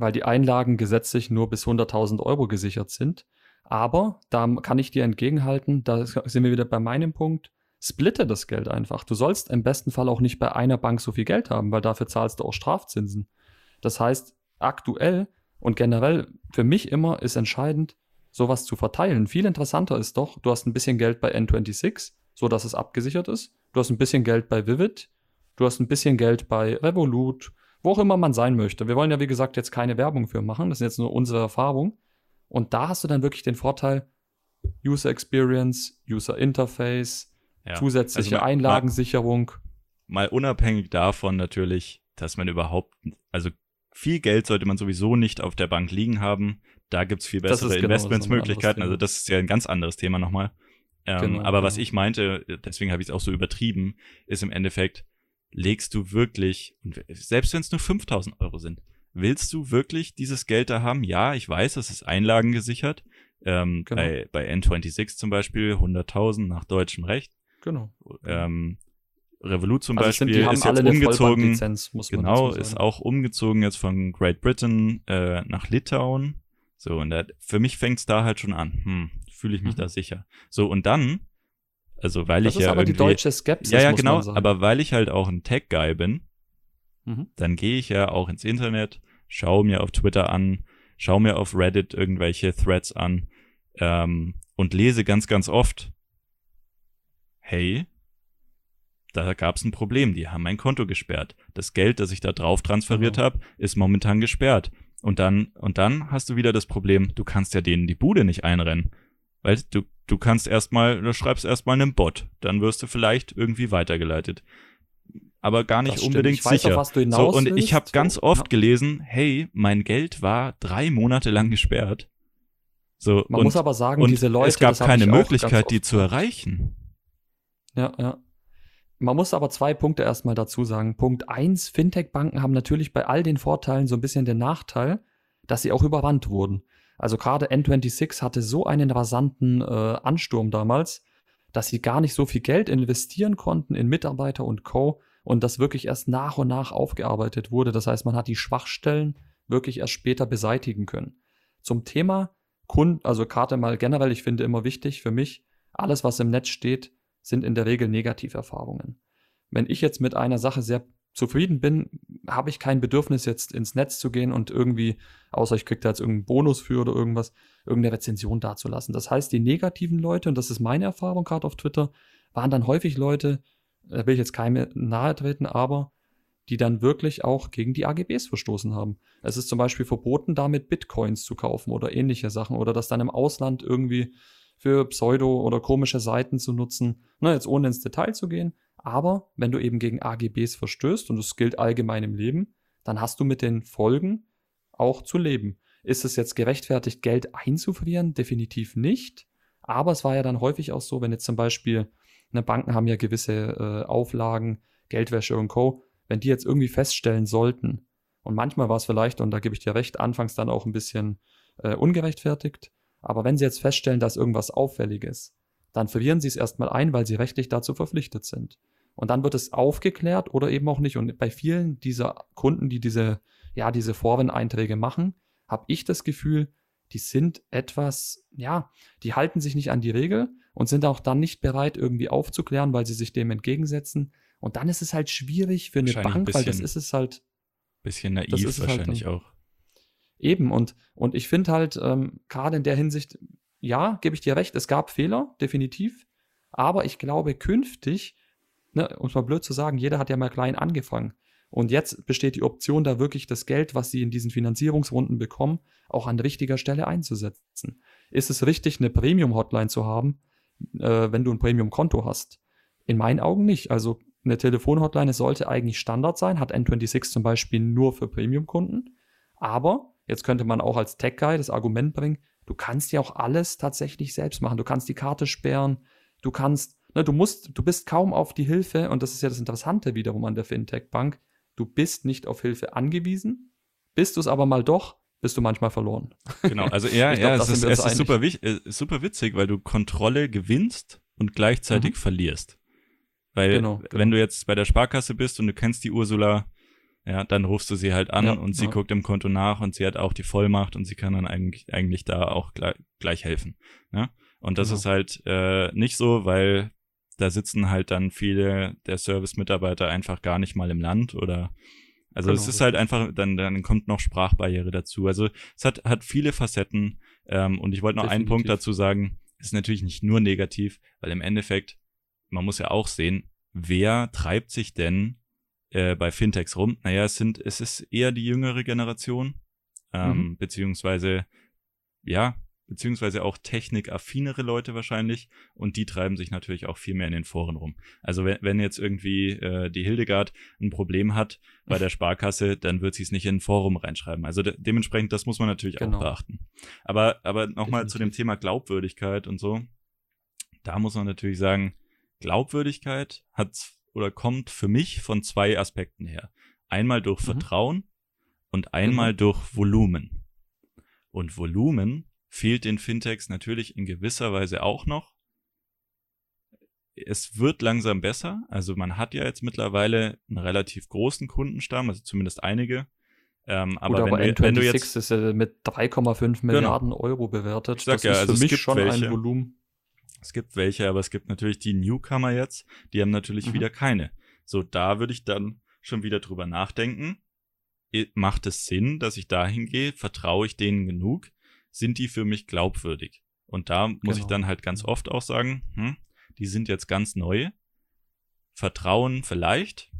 weil die Einlagen gesetzlich nur bis 100.000 Euro gesichert sind. Aber da kann ich dir entgegenhalten, da sind wir wieder bei meinem Punkt. splitte das Geld einfach. Du sollst im besten Fall auch nicht bei einer Bank so viel Geld haben, weil dafür zahlst du auch Strafzinsen. Das heißt, aktuell und generell für mich immer ist entscheidend, sowas zu verteilen. Viel interessanter ist doch, du hast ein bisschen Geld bei N26, so dass es abgesichert ist. Du hast ein bisschen Geld bei Vivid. Du hast ein bisschen Geld bei Revolut, wo auch immer man sein möchte. Wir wollen ja, wie gesagt, jetzt keine Werbung für machen. Das ist jetzt nur unsere Erfahrung. Und da hast du dann wirklich den Vorteil, User Experience, User Interface, ja. zusätzliche also mal, Einlagensicherung. Mal, mal unabhängig davon natürlich, dass man überhaupt, also viel Geld sollte man sowieso nicht auf der Bank liegen haben. Da gibt's viel bessere genau Investmentsmöglichkeiten. Also das ist ja ein ganz anderes Thema nochmal. Ähm, genau, aber genau. was ich meinte, deswegen habe ich es auch so übertrieben, ist im Endeffekt, legst du wirklich, selbst wenn es nur 5000 Euro sind, willst du wirklich dieses Geld da haben? Ja, ich weiß, es ist Einlagen gesichert. Ähm, genau. bei, bei N26 zum Beispiel 100.000 nach deutschem Recht. Genau. Ähm, Revolut zum also Beispiel sind, ist jetzt umgezogen. genau, ist auch umgezogen jetzt von Great Britain äh, nach Litauen. So, und da, für mich fängt's da halt schon an. Hm, fühle ich mich mhm. da sicher. So, und dann, also weil das ich ja. aber irgendwie, die deutsche Skepsis. Ja, ja, genau, aber weil ich halt auch ein Tech-Guy bin, mhm. dann gehe ich ja auch ins Internet, schaue mir auf Twitter an, schaue mir auf Reddit irgendwelche Threads an ähm, und lese ganz, ganz oft, hey, da gab es ein Problem, die haben mein Konto gesperrt. Das Geld, das ich da drauf transferiert genau. habe, ist momentan gesperrt. Und dann, und dann hast du wieder das Problem, du kannst ja denen die Bude nicht einrennen. Weil du, du kannst erstmal, du schreibst erstmal einen Bot, dann wirst du vielleicht irgendwie weitergeleitet. Aber gar nicht unbedingt weiß, sicher. so, und ich habe ganz oft gelesen, hey, mein Geld war drei Monate lang gesperrt. So, Man und, muss aber sagen, diese Leute. Es gab keine Möglichkeit, die zu erreichen. Ja, ja. Man muss aber zwei Punkte erstmal dazu sagen. Punkt eins: Fintech-Banken haben natürlich bei all den Vorteilen so ein bisschen den Nachteil, dass sie auch überrannt wurden. Also gerade N26 hatte so einen rasanten äh, Ansturm damals, dass sie gar nicht so viel Geld investieren konnten in Mitarbeiter und Co. und das wirklich erst nach und nach aufgearbeitet wurde. Das heißt, man hat die Schwachstellen wirklich erst später beseitigen können. Zum Thema Kunden, also Karte mal generell, ich finde immer wichtig für mich, alles, was im Netz steht, sind in der Regel Negativerfahrungen. Wenn ich jetzt mit einer Sache sehr zufrieden bin, habe ich kein Bedürfnis, jetzt ins Netz zu gehen und irgendwie, außer ich kriege da jetzt irgendeinen Bonus für oder irgendwas, irgendeine Rezension dazulassen. Das heißt, die negativen Leute, und das ist meine Erfahrung gerade auf Twitter, waren dann häufig Leute, da will ich jetzt keine nahe treten, aber die dann wirklich auch gegen die AGBs verstoßen haben. Es ist zum Beispiel verboten, damit Bitcoins zu kaufen oder ähnliche Sachen oder dass dann im Ausland irgendwie für Pseudo- oder komische Seiten zu nutzen. Na, jetzt ohne ins Detail zu gehen. Aber wenn du eben gegen AGBs verstößt, und das gilt allgemein im Leben, dann hast du mit den Folgen auch zu leben. Ist es jetzt gerechtfertigt, Geld einzufrieren? Definitiv nicht. Aber es war ja dann häufig auch so, wenn jetzt zum Beispiel, ne, Banken haben ja gewisse äh, Auflagen, Geldwäsche und Co., wenn die jetzt irgendwie feststellen sollten, und manchmal war es vielleicht, und da gebe ich dir recht, anfangs dann auch ein bisschen äh, ungerechtfertigt, aber wenn Sie jetzt feststellen, dass irgendwas auffällig ist, dann verlieren Sie es erstmal ein, weil Sie rechtlich dazu verpflichtet sind. Und dann wird es aufgeklärt oder eben auch nicht. Und bei vielen dieser Kunden, die diese, ja, diese Vorwin-Einträge machen, habe ich das Gefühl, die sind etwas, ja, die halten sich nicht an die Regel und sind auch dann nicht bereit, irgendwie aufzuklären, weil sie sich dem entgegensetzen. Und dann ist es halt schwierig für eine Bank, ein bisschen, weil das ist es halt. Bisschen naiv halt wahrscheinlich halt, auch. Eben, und, und ich finde halt, ähm, gerade in der Hinsicht, ja, gebe ich dir recht, es gab Fehler, definitiv. Aber ich glaube, künftig, ne, um es mal blöd zu sagen, jeder hat ja mal klein angefangen. Und jetzt besteht die Option, da wirklich das Geld, was sie in diesen Finanzierungsrunden bekommen, auch an richtiger Stelle einzusetzen. Ist es richtig, eine Premium-Hotline zu haben, äh, wenn du ein Premium-Konto hast? In meinen Augen nicht. Also eine Telefon-Hotline sollte eigentlich Standard sein, hat N26 zum Beispiel nur für Premium-Kunden. Aber Jetzt könnte man auch als Tech-Guy das Argument bringen, du kannst ja auch alles tatsächlich selbst machen. Du kannst die Karte sperren, du kannst, ne, du musst, du bist kaum auf die Hilfe, und das ist ja das Interessante wiederum an der Fintech-Bank, du bist nicht auf Hilfe angewiesen, bist du es aber mal doch, bist du manchmal verloren. Genau, also ja, glaub, ja, es ist, es ist super, äh, super witzig, weil du Kontrolle gewinnst und gleichzeitig mhm. verlierst. Weil genau, genau. wenn du jetzt bei der Sparkasse bist und du kennst die Ursula ja, dann rufst du sie halt an ja, und sie ja. guckt im Konto nach und sie hat auch die Vollmacht und sie kann dann eigentlich, eigentlich da auch gleich, gleich helfen. Ja? Und das genau. ist halt äh, nicht so, weil da sitzen halt dann viele der Service-Mitarbeiter einfach gar nicht mal im Land oder also genau. es ist halt einfach, dann, dann kommt noch Sprachbarriere dazu. Also es hat, hat viele Facetten. Ähm, und ich wollte noch Definitiv. einen Punkt dazu sagen, ist natürlich nicht nur negativ, weil im Endeffekt, man muss ja auch sehen, wer treibt sich denn äh, bei Fintechs rum? Naja, es sind, es ist eher die jüngere Generation, ähm, mhm. beziehungsweise, ja, beziehungsweise auch technikaffinere Leute wahrscheinlich und die treiben sich natürlich auch viel mehr in den Foren rum. Also wenn, wenn jetzt irgendwie äh, die Hildegard ein Problem hat bei der Sparkasse, dann wird sie es nicht in ein Forum reinschreiben. Also de dementsprechend, das muss man natürlich genau. auch beachten. Aber, aber nochmal zu dem Thema Glaubwürdigkeit und so. Da muss man natürlich sagen, Glaubwürdigkeit hat oder kommt für mich von zwei Aspekten her. Einmal durch mhm. Vertrauen und einmal mhm. durch Volumen. Und Volumen fehlt den Fintechs natürlich in gewisser Weise auch noch. Es wird langsam besser. Also man hat ja jetzt mittlerweile einen relativ großen Kundenstamm, also zumindest einige. Ähm, aber, Gut, aber wenn, du, wenn du jetzt ist ja mit 3,5 genau. Milliarden genau. Euro bewertet. das ja, ist also für mich schon welche, ein Volumen. Es gibt welche, aber es gibt natürlich die Newcomer jetzt, die haben natürlich mhm. wieder keine. So, da würde ich dann schon wieder drüber nachdenken. Macht es Sinn, dass ich dahin gehe? Vertraue ich denen genug? sind die für mich glaubwürdig. Und da muss genau. ich dann halt ganz oft auch sagen, hm, die sind jetzt ganz neu. Vertrauen vielleicht,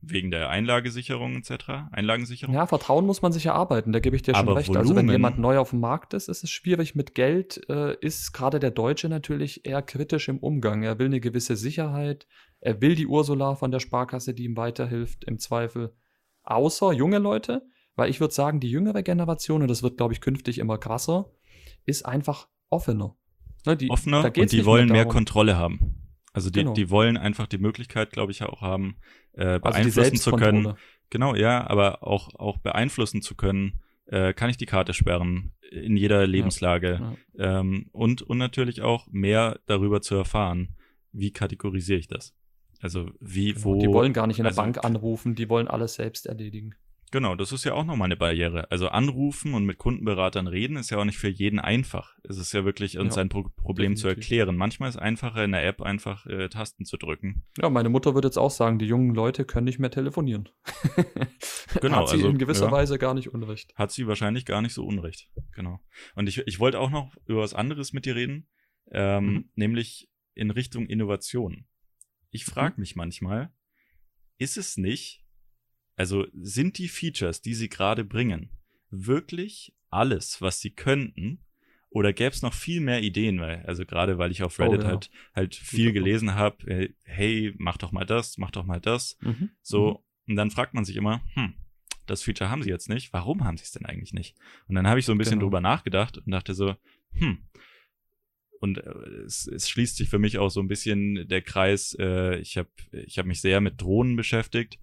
wegen der Einlagesicherung etc. Einlagensicherung. Ja, Vertrauen muss man sich erarbeiten, da gebe ich dir schon Aber recht. Volumen, also wenn jemand neu auf dem Markt ist, ist es schwierig mit Geld, äh, ist gerade der Deutsche natürlich eher kritisch im Umgang. Er will eine gewisse Sicherheit, er will die Ursula von der Sparkasse, die ihm weiterhilft, im Zweifel. Außer junge Leute, weil ich würde sagen, die jüngere Generation, und das wird, glaube ich, künftig immer krasser, ist einfach offener. Ne, die, offener und die wollen mehr Kontrolle haben. Also die, genau. die wollen einfach die Möglichkeit, glaube ich, auch haben, äh, also beeinflussen also zu können. Genau, ja, aber auch, auch beeinflussen zu können, äh, kann ich die Karte sperren in jeder Lebenslage. Ja, ja. Ähm, und, und natürlich auch mehr darüber zu erfahren, wie kategorisiere ich das. Also wie, genau, wo. Die wollen gar nicht in der also, Bank anrufen, die wollen alles selbst erledigen. Genau, das ist ja auch nochmal eine Barriere. Also anrufen und mit Kundenberatern reden ist ja auch nicht für jeden einfach. Es ist ja wirklich, uns ja, ein Pro Problem definitiv. zu erklären. Manchmal ist es einfacher, in der App einfach äh, Tasten zu drücken. Ja, meine Mutter würde jetzt auch sagen, die jungen Leute können nicht mehr telefonieren. genau. Hat sie also, in gewisser ja, Weise gar nicht Unrecht. Hat sie wahrscheinlich gar nicht so Unrecht. Genau. Und ich, ich wollte auch noch über was anderes mit dir reden, ähm, mhm. nämlich in Richtung Innovation. Ich frage mhm. mich manchmal, ist es nicht also sind die Features, die sie gerade bringen, wirklich alles, was sie könnten? Oder gäbe es noch viel mehr Ideen? Weil, also gerade weil ich auf oh, Reddit oh, ja. halt, halt viel gelesen habe, hey, mach doch mal das, mach doch mal das. Mhm. So, mhm. und dann fragt man sich immer, hm, das Feature haben sie jetzt nicht, warum haben sie es denn eigentlich nicht? Und dann habe ich so ein bisschen genau. drüber nachgedacht und dachte so, hm, und äh, es, es, schließt sich für mich auch so ein bisschen der Kreis. Äh, ich habe ich hab mich sehr mit Drohnen beschäftigt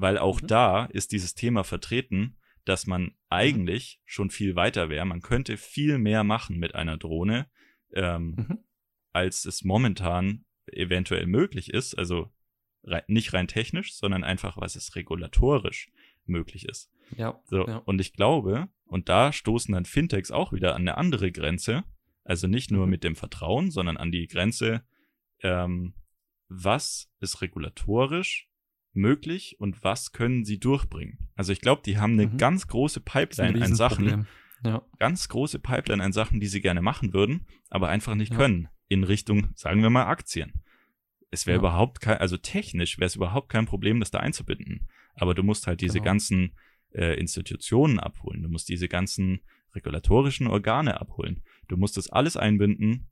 weil auch mhm. da ist dieses Thema vertreten, dass man mhm. eigentlich schon viel weiter wäre. Man könnte viel mehr machen mit einer Drohne, ähm, mhm. als es momentan eventuell möglich ist. Also rein, nicht rein technisch, sondern einfach, was es regulatorisch möglich ist. Ja, so, ja. Und ich glaube, und da stoßen dann Fintechs auch wieder an eine andere Grenze. Also nicht nur mhm. mit dem Vertrauen, sondern an die Grenze, ähm, was ist regulatorisch möglich und was können sie durchbringen? Also ich glaube, die haben eine mhm. ganz große Pipeline an Sachen. Ja. Ganz große Pipeline an Sachen, die sie gerne machen würden, aber einfach nicht ja. können. In Richtung, sagen wir mal, Aktien. Es wäre ja. überhaupt kein, also technisch wäre es überhaupt kein Problem, das da einzubinden. Aber du musst halt diese genau. ganzen äh, Institutionen abholen. Du musst diese ganzen regulatorischen Organe abholen. Du musst das alles einbinden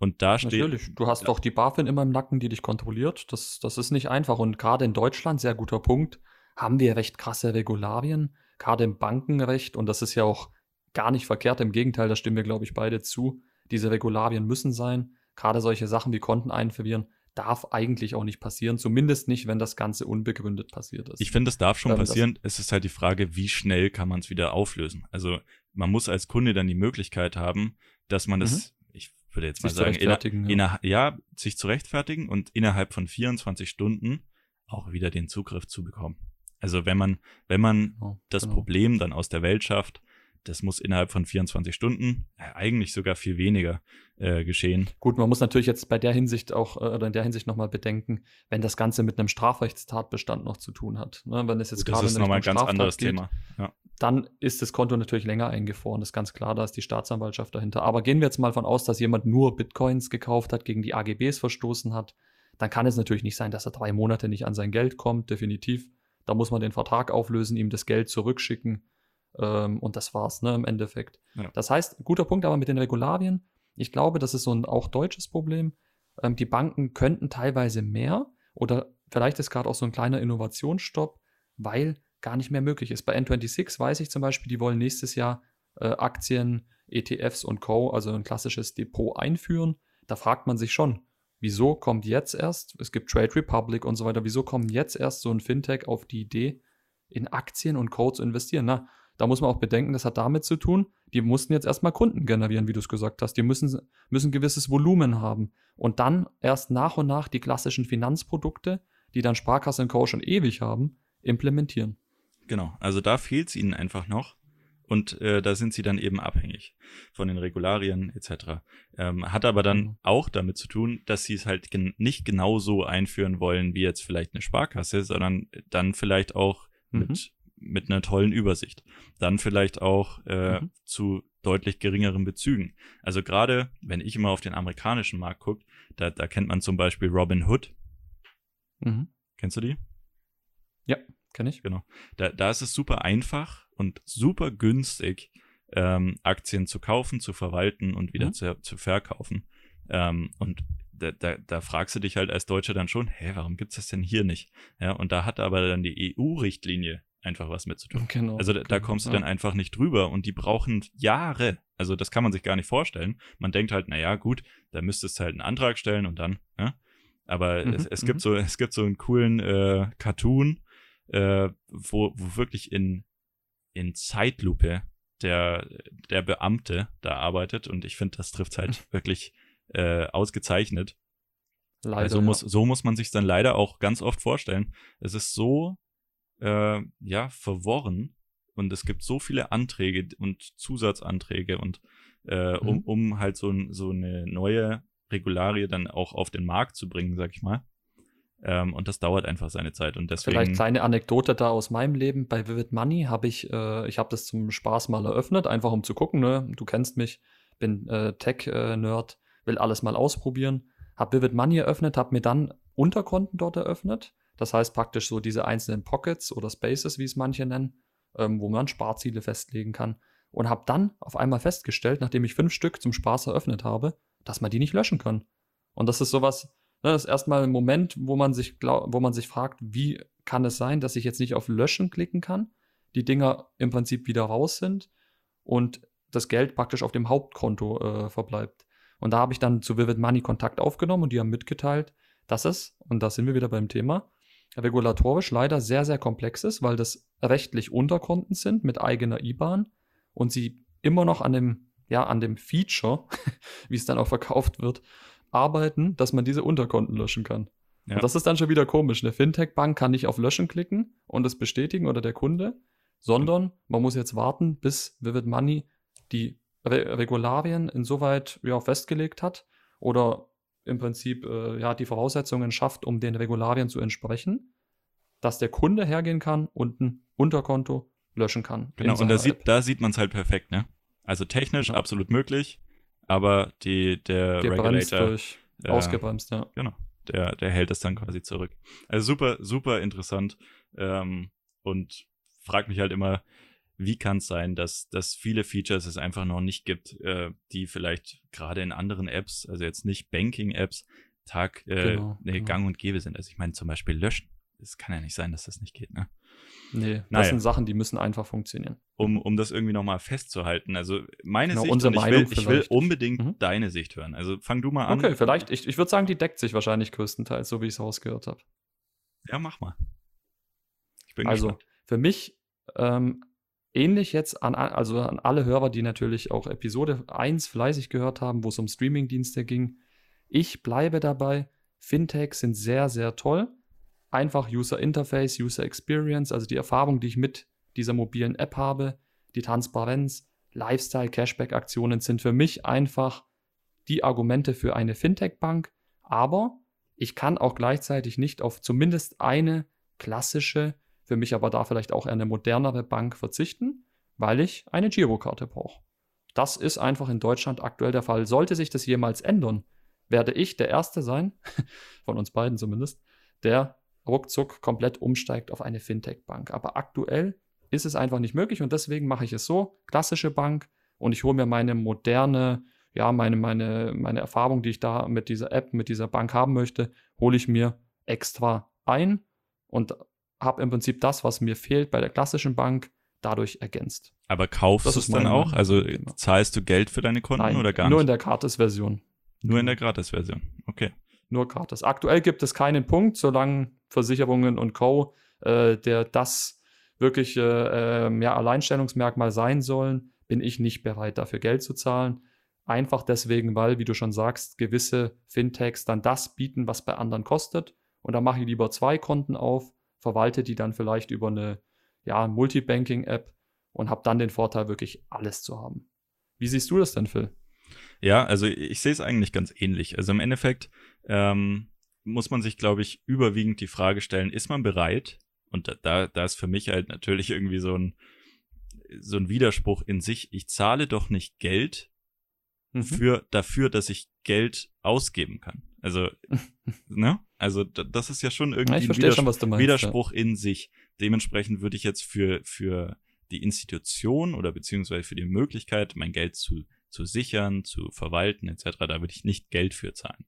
und da steht. Natürlich, du hast doch die BaFin immer im Nacken, die dich kontrolliert. Das, das ist nicht einfach. Und gerade in Deutschland, sehr guter Punkt, haben wir recht krasse Regularien, gerade im Bankenrecht. Und das ist ja auch gar nicht verkehrt. Im Gegenteil, da stimmen wir, glaube ich, beide zu. Diese Regularien müssen sein. Gerade solche Sachen wie Konten einverwirren, darf eigentlich auch nicht passieren. Zumindest nicht, wenn das Ganze unbegründet passiert ist. Ich finde, es darf schon ähm, passieren. Es ist halt die Frage, wie schnell kann man es wieder auflösen. Also man muss als Kunde dann die Möglichkeit haben, dass man es mhm würde jetzt mal sagen, inner, inner, ja. sich zu rechtfertigen und innerhalb von 24 Stunden auch wieder den Zugriff zu bekommen. Also wenn man, wenn man oh, das genau. Problem dann aus der Welt schafft, das muss innerhalb von 24 Stunden, äh, eigentlich sogar viel weniger, äh, geschehen. Gut, man muss natürlich jetzt bei der Hinsicht auch äh, oder in der Hinsicht nochmal bedenken, wenn das Ganze mit einem Strafrechtstatbestand noch zu tun hat. Ne? Wenn es jetzt das ist nochmal ein ganz anderes geht, Thema. Ja. Dann ist das Konto natürlich länger eingefroren. Das ist ganz klar, da ist die Staatsanwaltschaft dahinter. Aber gehen wir jetzt mal von aus, dass jemand nur Bitcoins gekauft hat, gegen die AGBs verstoßen hat. Dann kann es natürlich nicht sein, dass er drei Monate nicht an sein Geld kommt, definitiv. Da muss man den Vertrag auflösen, ihm das Geld zurückschicken. Ähm, und das war's, ne, im Endeffekt. Ja. Das heißt, guter Punkt aber mit den Regularien ich glaube, das ist so ein auch deutsches Problem. Ähm, die Banken könnten teilweise mehr oder vielleicht ist gerade auch so ein kleiner Innovationsstopp, weil gar nicht mehr möglich ist. Bei N26 weiß ich zum Beispiel, die wollen nächstes Jahr äh, Aktien, ETFs und Co., also ein klassisches Depot einführen. Da fragt man sich schon, wieso kommt jetzt erst, es gibt Trade Republic und so weiter, wieso kommt jetzt erst so ein Fintech auf die Idee, in Aktien und Co. zu investieren? Na, da muss man auch bedenken, das hat damit zu tun, die mussten jetzt erstmal Kunden generieren, wie du es gesagt hast. Die müssen, müssen gewisses Volumen haben. Und dann erst nach und nach die klassischen Finanzprodukte, die dann Sparkasse und Co. schon ewig haben, implementieren. Genau, also da fehlt es ihnen einfach noch. Und äh, da sind sie dann eben abhängig von den Regularien etc. Ähm, hat aber dann mhm. auch damit zu tun, dass sie es halt gen nicht genauso einführen wollen wie jetzt vielleicht eine Sparkasse, sondern dann vielleicht auch mhm. mit mit einer tollen Übersicht. Dann vielleicht auch äh, mhm. zu deutlich geringeren Bezügen. Also gerade, wenn ich immer auf den amerikanischen Markt gucke, da, da kennt man zum Beispiel Robin Hood. Mhm. Kennst du die? Ja, kenne ich. Genau. Da, da ist es super einfach und super günstig, ähm, Aktien zu kaufen, zu verwalten und wieder mhm. zu, zu verkaufen. Ähm, und da, da, da fragst du dich halt als Deutscher dann schon, hä, warum gibt's das denn hier nicht? Ja, und da hat aber dann die EU-Richtlinie einfach was mit zu tun. Genau, also da, genau, da kommst du ja. dann einfach nicht drüber und die brauchen Jahre. Also das kann man sich gar nicht vorstellen. Man denkt halt, naja, gut, da müsstest du halt einen Antrag stellen und dann, ja. Aber mhm, es, es gibt mhm. so, es gibt so einen coolen äh, Cartoon, äh, wo, wo wirklich in, in Zeitlupe der, der Beamte da arbeitet und ich finde, das trifft halt wirklich äh, ausgezeichnet. Leider, also muss, ja. so muss man sich dann leider auch ganz oft vorstellen. Es ist so äh, ja, verworren und es gibt so viele Anträge und Zusatzanträge und äh, um, mhm. um halt so, so eine neue Regularie dann auch auf den Markt zu bringen, sag ich mal. Ähm, und das dauert einfach seine Zeit und deswegen. Vielleicht kleine Anekdote da aus meinem Leben. Bei Vivid Money habe ich, äh, ich habe das zum Spaß mal eröffnet, einfach um zu gucken. Ne? Du kennst mich, bin äh, Tech-Nerd, will alles mal ausprobieren. Habe Vivid Money eröffnet, habe mir dann Unterkonten dort eröffnet das heißt praktisch so diese einzelnen Pockets oder Spaces, wie es manche nennen, ähm, wo man Sparziele festlegen kann. Und habe dann auf einmal festgestellt, nachdem ich fünf Stück zum Spaß eröffnet habe, dass man die nicht löschen kann. Und das ist sowas, das ist erstmal ein Moment, wo man sich, glaub, wo man sich fragt, wie kann es sein, dass ich jetzt nicht auf Löschen klicken kann, die Dinger im Prinzip wieder raus sind und das Geld praktisch auf dem Hauptkonto äh, verbleibt. Und da habe ich dann zu Vivid Money Kontakt aufgenommen und die haben mitgeteilt, dass es, und da sind wir wieder beim Thema, regulatorisch leider sehr, sehr komplex ist, weil das rechtlich Unterkonten sind mit eigener IBAN und sie immer noch an dem, ja, an dem Feature, wie es dann auch verkauft wird, arbeiten, dass man diese Unterkonten löschen kann. Ja. Und das ist dann schon wieder komisch. Eine Fintech-Bank kann nicht auf Löschen klicken und es bestätigen oder der Kunde, sondern man muss jetzt warten, bis Vivid Money die Re Regularien insoweit ja, festgelegt hat oder im Prinzip äh, ja, die Voraussetzungen schafft, um den Regularien zu entsprechen, dass der Kunde hergehen kann und ein Unterkonto löschen kann. Genau, und da sieht, da sieht man es halt perfekt, ne? Also technisch ja. absolut möglich, aber die, der Gebremst Regulator. Durch, äh, ausgebremst, ja. Genau. Der, der hält es dann quasi zurück. Also super, super interessant. Ähm, und fragt mich halt immer, wie kann es sein, dass, dass viele Features es einfach noch nicht gibt, äh, die vielleicht gerade in anderen Apps, also jetzt nicht Banking-Apps, Tag äh, genau, nee, genau. Gang und Gäbe sind. Also ich meine zum Beispiel löschen. Es kann ja nicht sein, dass das nicht geht, ne? Nee, das naja. sind Sachen, die müssen einfach funktionieren. Um, um das irgendwie nochmal festzuhalten. Also meine genau, Sicht, unsere ich, will, ich will unbedingt mhm. deine Sicht hören. Also fang du mal an. Okay, vielleicht. Ich, ich würde sagen, die deckt sich wahrscheinlich größtenteils, so wie ich es rausgehört habe. Ja, mach mal. Ich bin also, gespannt. für mich ähm, ähnlich jetzt an, also an alle Hörer, die natürlich auch Episode 1 fleißig gehört haben, wo es um Streamingdienste ging. Ich bleibe dabei. Fintechs sind sehr, sehr toll. Einfach User Interface, User Experience, also die Erfahrung, die ich mit dieser mobilen App habe, die Transparenz, Lifestyle, Cashback-Aktionen sind für mich einfach die Argumente für eine Fintech-Bank, aber ich kann auch gleichzeitig nicht auf zumindest eine klassische, für mich aber da vielleicht auch eine modernere Bank verzichten, weil ich eine Girokarte brauche. Das ist einfach in Deutschland aktuell der Fall. Sollte sich das jemals ändern, werde ich der Erste sein, von uns beiden zumindest, der ruckzuck komplett umsteigt auf eine Fintech-Bank. Aber aktuell ist es einfach nicht möglich und deswegen mache ich es so, klassische Bank und ich hole mir meine moderne, ja, meine, meine, meine Erfahrung, die ich da mit dieser App, mit dieser Bank haben möchte, hole ich mir extra ein und habe im Prinzip das, was mir fehlt bei der klassischen Bank, dadurch ergänzt. Aber kaufst du es dann auch? Also Thema. zahlst du Geld für deine Konten Nein, oder gar nicht? Nur in der Gratis-Version. Nur in der Gratis-Version. Okay. Nur gratis. Aktuell gibt es keinen Punkt, solange Versicherungen und Co. Äh, der das wirklich äh, äh, ja, Alleinstellungsmerkmal sein sollen, bin ich nicht bereit, dafür Geld zu zahlen. Einfach deswegen, weil, wie du schon sagst, gewisse Fintechs dann das bieten, was bei anderen kostet. Und da mache ich lieber zwei Konten auf, verwalte die dann vielleicht über eine ja, Multibanking-App und habe dann den Vorteil, wirklich alles zu haben. Wie siehst du das denn, Phil? Ja, also ich sehe es eigentlich ganz ähnlich. Also im Endeffekt ähm, muss man sich, glaube ich, überwiegend die Frage stellen, ist man bereit? Und da, da, da ist für mich halt natürlich irgendwie so ein, so ein Widerspruch in sich. Ich zahle doch nicht Geld mhm. für, dafür, dass ich Geld ausgeben kann. Also, ne? Also, das ist ja schon irgendwie ja, ein Widers schon, meinst, Widerspruch ja. in sich. Dementsprechend würde ich jetzt für, für die Institution oder beziehungsweise für die Möglichkeit, mein Geld zu, zu sichern, zu verwalten, etc., da würde ich nicht Geld für zahlen.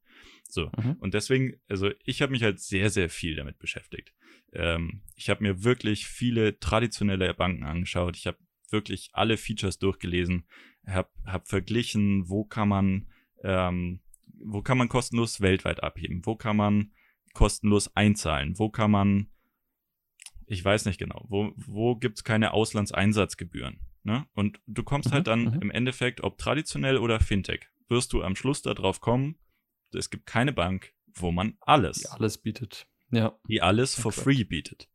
So. Mhm. Und deswegen, also ich habe mich halt sehr, sehr viel damit beschäftigt. Ähm, ich habe mir wirklich viele traditionelle Banken angeschaut. Ich habe wirklich alle Features durchgelesen, habe hab verglichen, wo kann man, ähm, wo kann man kostenlos weltweit abheben, wo kann man kostenlos einzahlen, wo kann man ich weiß nicht genau, wo, wo gibt es keine Auslandseinsatzgebühren. Ne? Und du kommst mhm, halt dann mhm. im Endeffekt, ob traditionell oder Fintech, wirst du am Schluss darauf kommen, es gibt keine Bank, wo man alles. Die alles bietet. Ja. Die alles for okay. free bietet.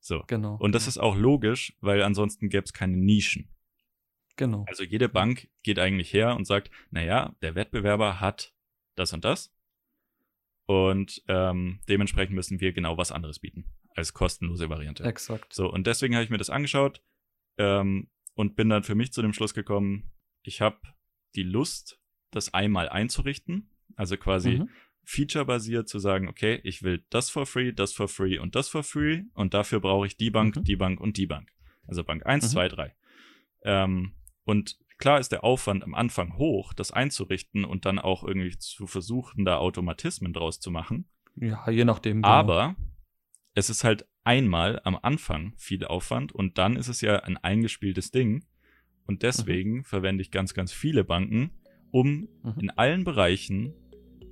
So. Genau. Und das ist auch logisch, weil ansonsten gäbe es keine Nischen. Genau. Also jede Bank geht eigentlich her und sagt, naja, der Wettbewerber hat das und das. Und ähm, dementsprechend müssen wir genau was anderes bieten als kostenlose Variante. Exakt. So, und deswegen habe ich mir das angeschaut ähm, und bin dann für mich zu dem Schluss gekommen, ich habe die Lust, das einmal einzurichten. Also quasi mhm. featurebasiert zu sagen, okay, ich will das for free, das for free und das for free und dafür brauche ich die Bank, mhm. die Bank und die Bank. Also Bank 1, mhm. 2, 3. Ähm, und klar ist der Aufwand am Anfang hoch, das einzurichten und dann auch irgendwie zu versuchen, da Automatismen draus zu machen. Ja, je nachdem. Genau. Aber es ist halt einmal am Anfang viel Aufwand und dann ist es ja ein eingespieltes Ding. Und deswegen mhm. verwende ich ganz, ganz viele Banken, um mhm. in allen Bereichen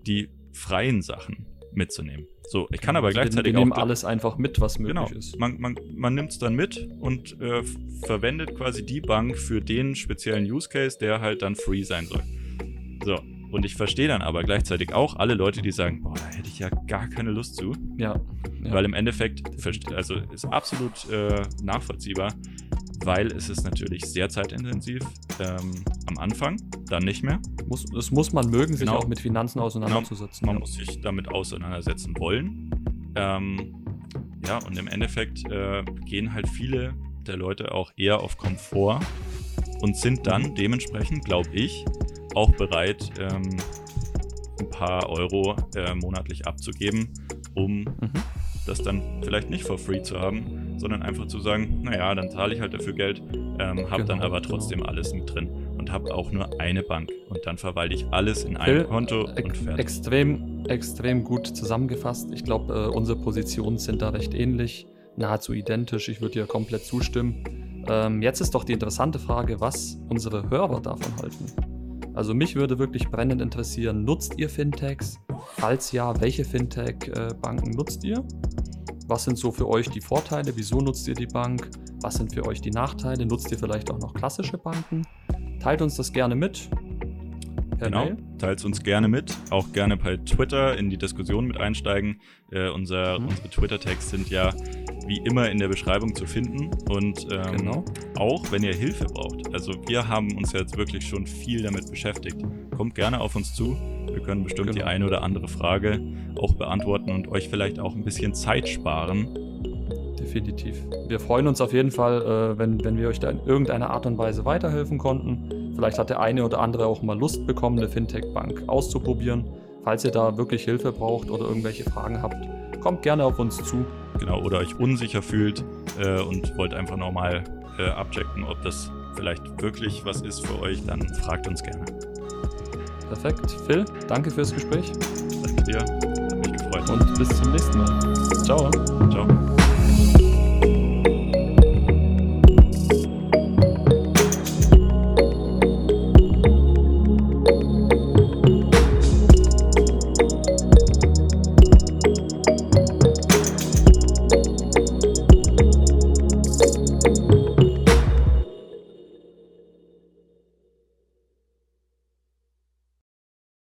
die freien Sachen mitzunehmen. So, ich kann genau, aber gleichzeitig wir, wir auch. alles einfach mit, was möglich genau, ist. Man, man, man nimmt es dann mit und äh, verwendet quasi die Bank für den speziellen Use Case, der halt dann free sein soll. So, und ich verstehe dann aber gleichzeitig auch alle Leute, die sagen, boah, da hätte ich ja gar keine Lust zu. Ja. ja. Weil im Endeffekt, also ist absolut äh, nachvollziehbar, weil es ist natürlich sehr zeitintensiv ähm, am Anfang, dann nicht mehr. Muss, das muss man mögen, genau. sich auch mit Finanzen auseinanderzusetzen. Genau. Man ja. muss sich damit auseinandersetzen wollen. Ähm, ja, und im Endeffekt äh, gehen halt viele der Leute auch eher auf Komfort und sind dann mhm. dementsprechend, glaube ich, auch bereit, ähm, ein paar Euro äh, monatlich abzugeben, um mhm. Das dann vielleicht nicht for free zu haben, sondern einfach zu sagen, naja, dann zahle ich halt dafür Geld, ähm, habe genau, dann aber genau. trotzdem genau. alles mit drin und habe auch nur eine Bank und dann verwalte ich alles in einem Konto und fertig. Extrem, extrem gut zusammengefasst. Ich glaube, äh, unsere Positionen sind da recht ähnlich, nahezu identisch. Ich würde dir komplett zustimmen. Ähm, jetzt ist doch die interessante Frage, was unsere Hörer davon halten. Also mich würde wirklich brennend interessieren, nutzt ihr Fintechs? Falls ja, welche Fintech-Banken nutzt ihr? Was sind so für euch die Vorteile? Wieso nutzt ihr die Bank? Was sind für euch die Nachteile? Nutzt ihr vielleicht auch noch klassische Banken? Teilt uns das gerne mit. Per genau, Mail. teilt uns gerne mit. Auch gerne bei Twitter in die Diskussion mit einsteigen. Äh, unser, Mhm. Unsere Twitter-Tags sind ja wie immer in der Beschreibung zu finden. Und ähm, Genau. auch wenn ihr Hilfe braucht. Also wir haben uns jetzt wirklich schon viel damit beschäftigt. Kommt gerne auf uns zu. Wir können bestimmt die Genau. eine oder andere Frage auch beantworten und euch vielleicht auch ein bisschen Zeit sparen. Definitiv. Wir freuen uns auf jeden Fall, äh, wenn, wenn wir euch da in irgendeiner Art und Weise weiterhelfen konnten. Vielleicht hat der eine oder andere auch mal Lust bekommen, eine Fintech-Bank auszuprobieren. Falls ihr da wirklich Hilfe braucht oder irgendwelche Fragen habt, kommt gerne auf uns zu. Genau, oder euch unsicher fühlt äh, und wollt einfach nochmal äh, abchecken, ob das vielleicht wirklich was ist für euch, dann fragt uns gerne. Perfekt. Phil, danke fürs Gespräch Danke dir, hat mich gefreut. und bis zum nächsten Mal. Ciao. Ciao.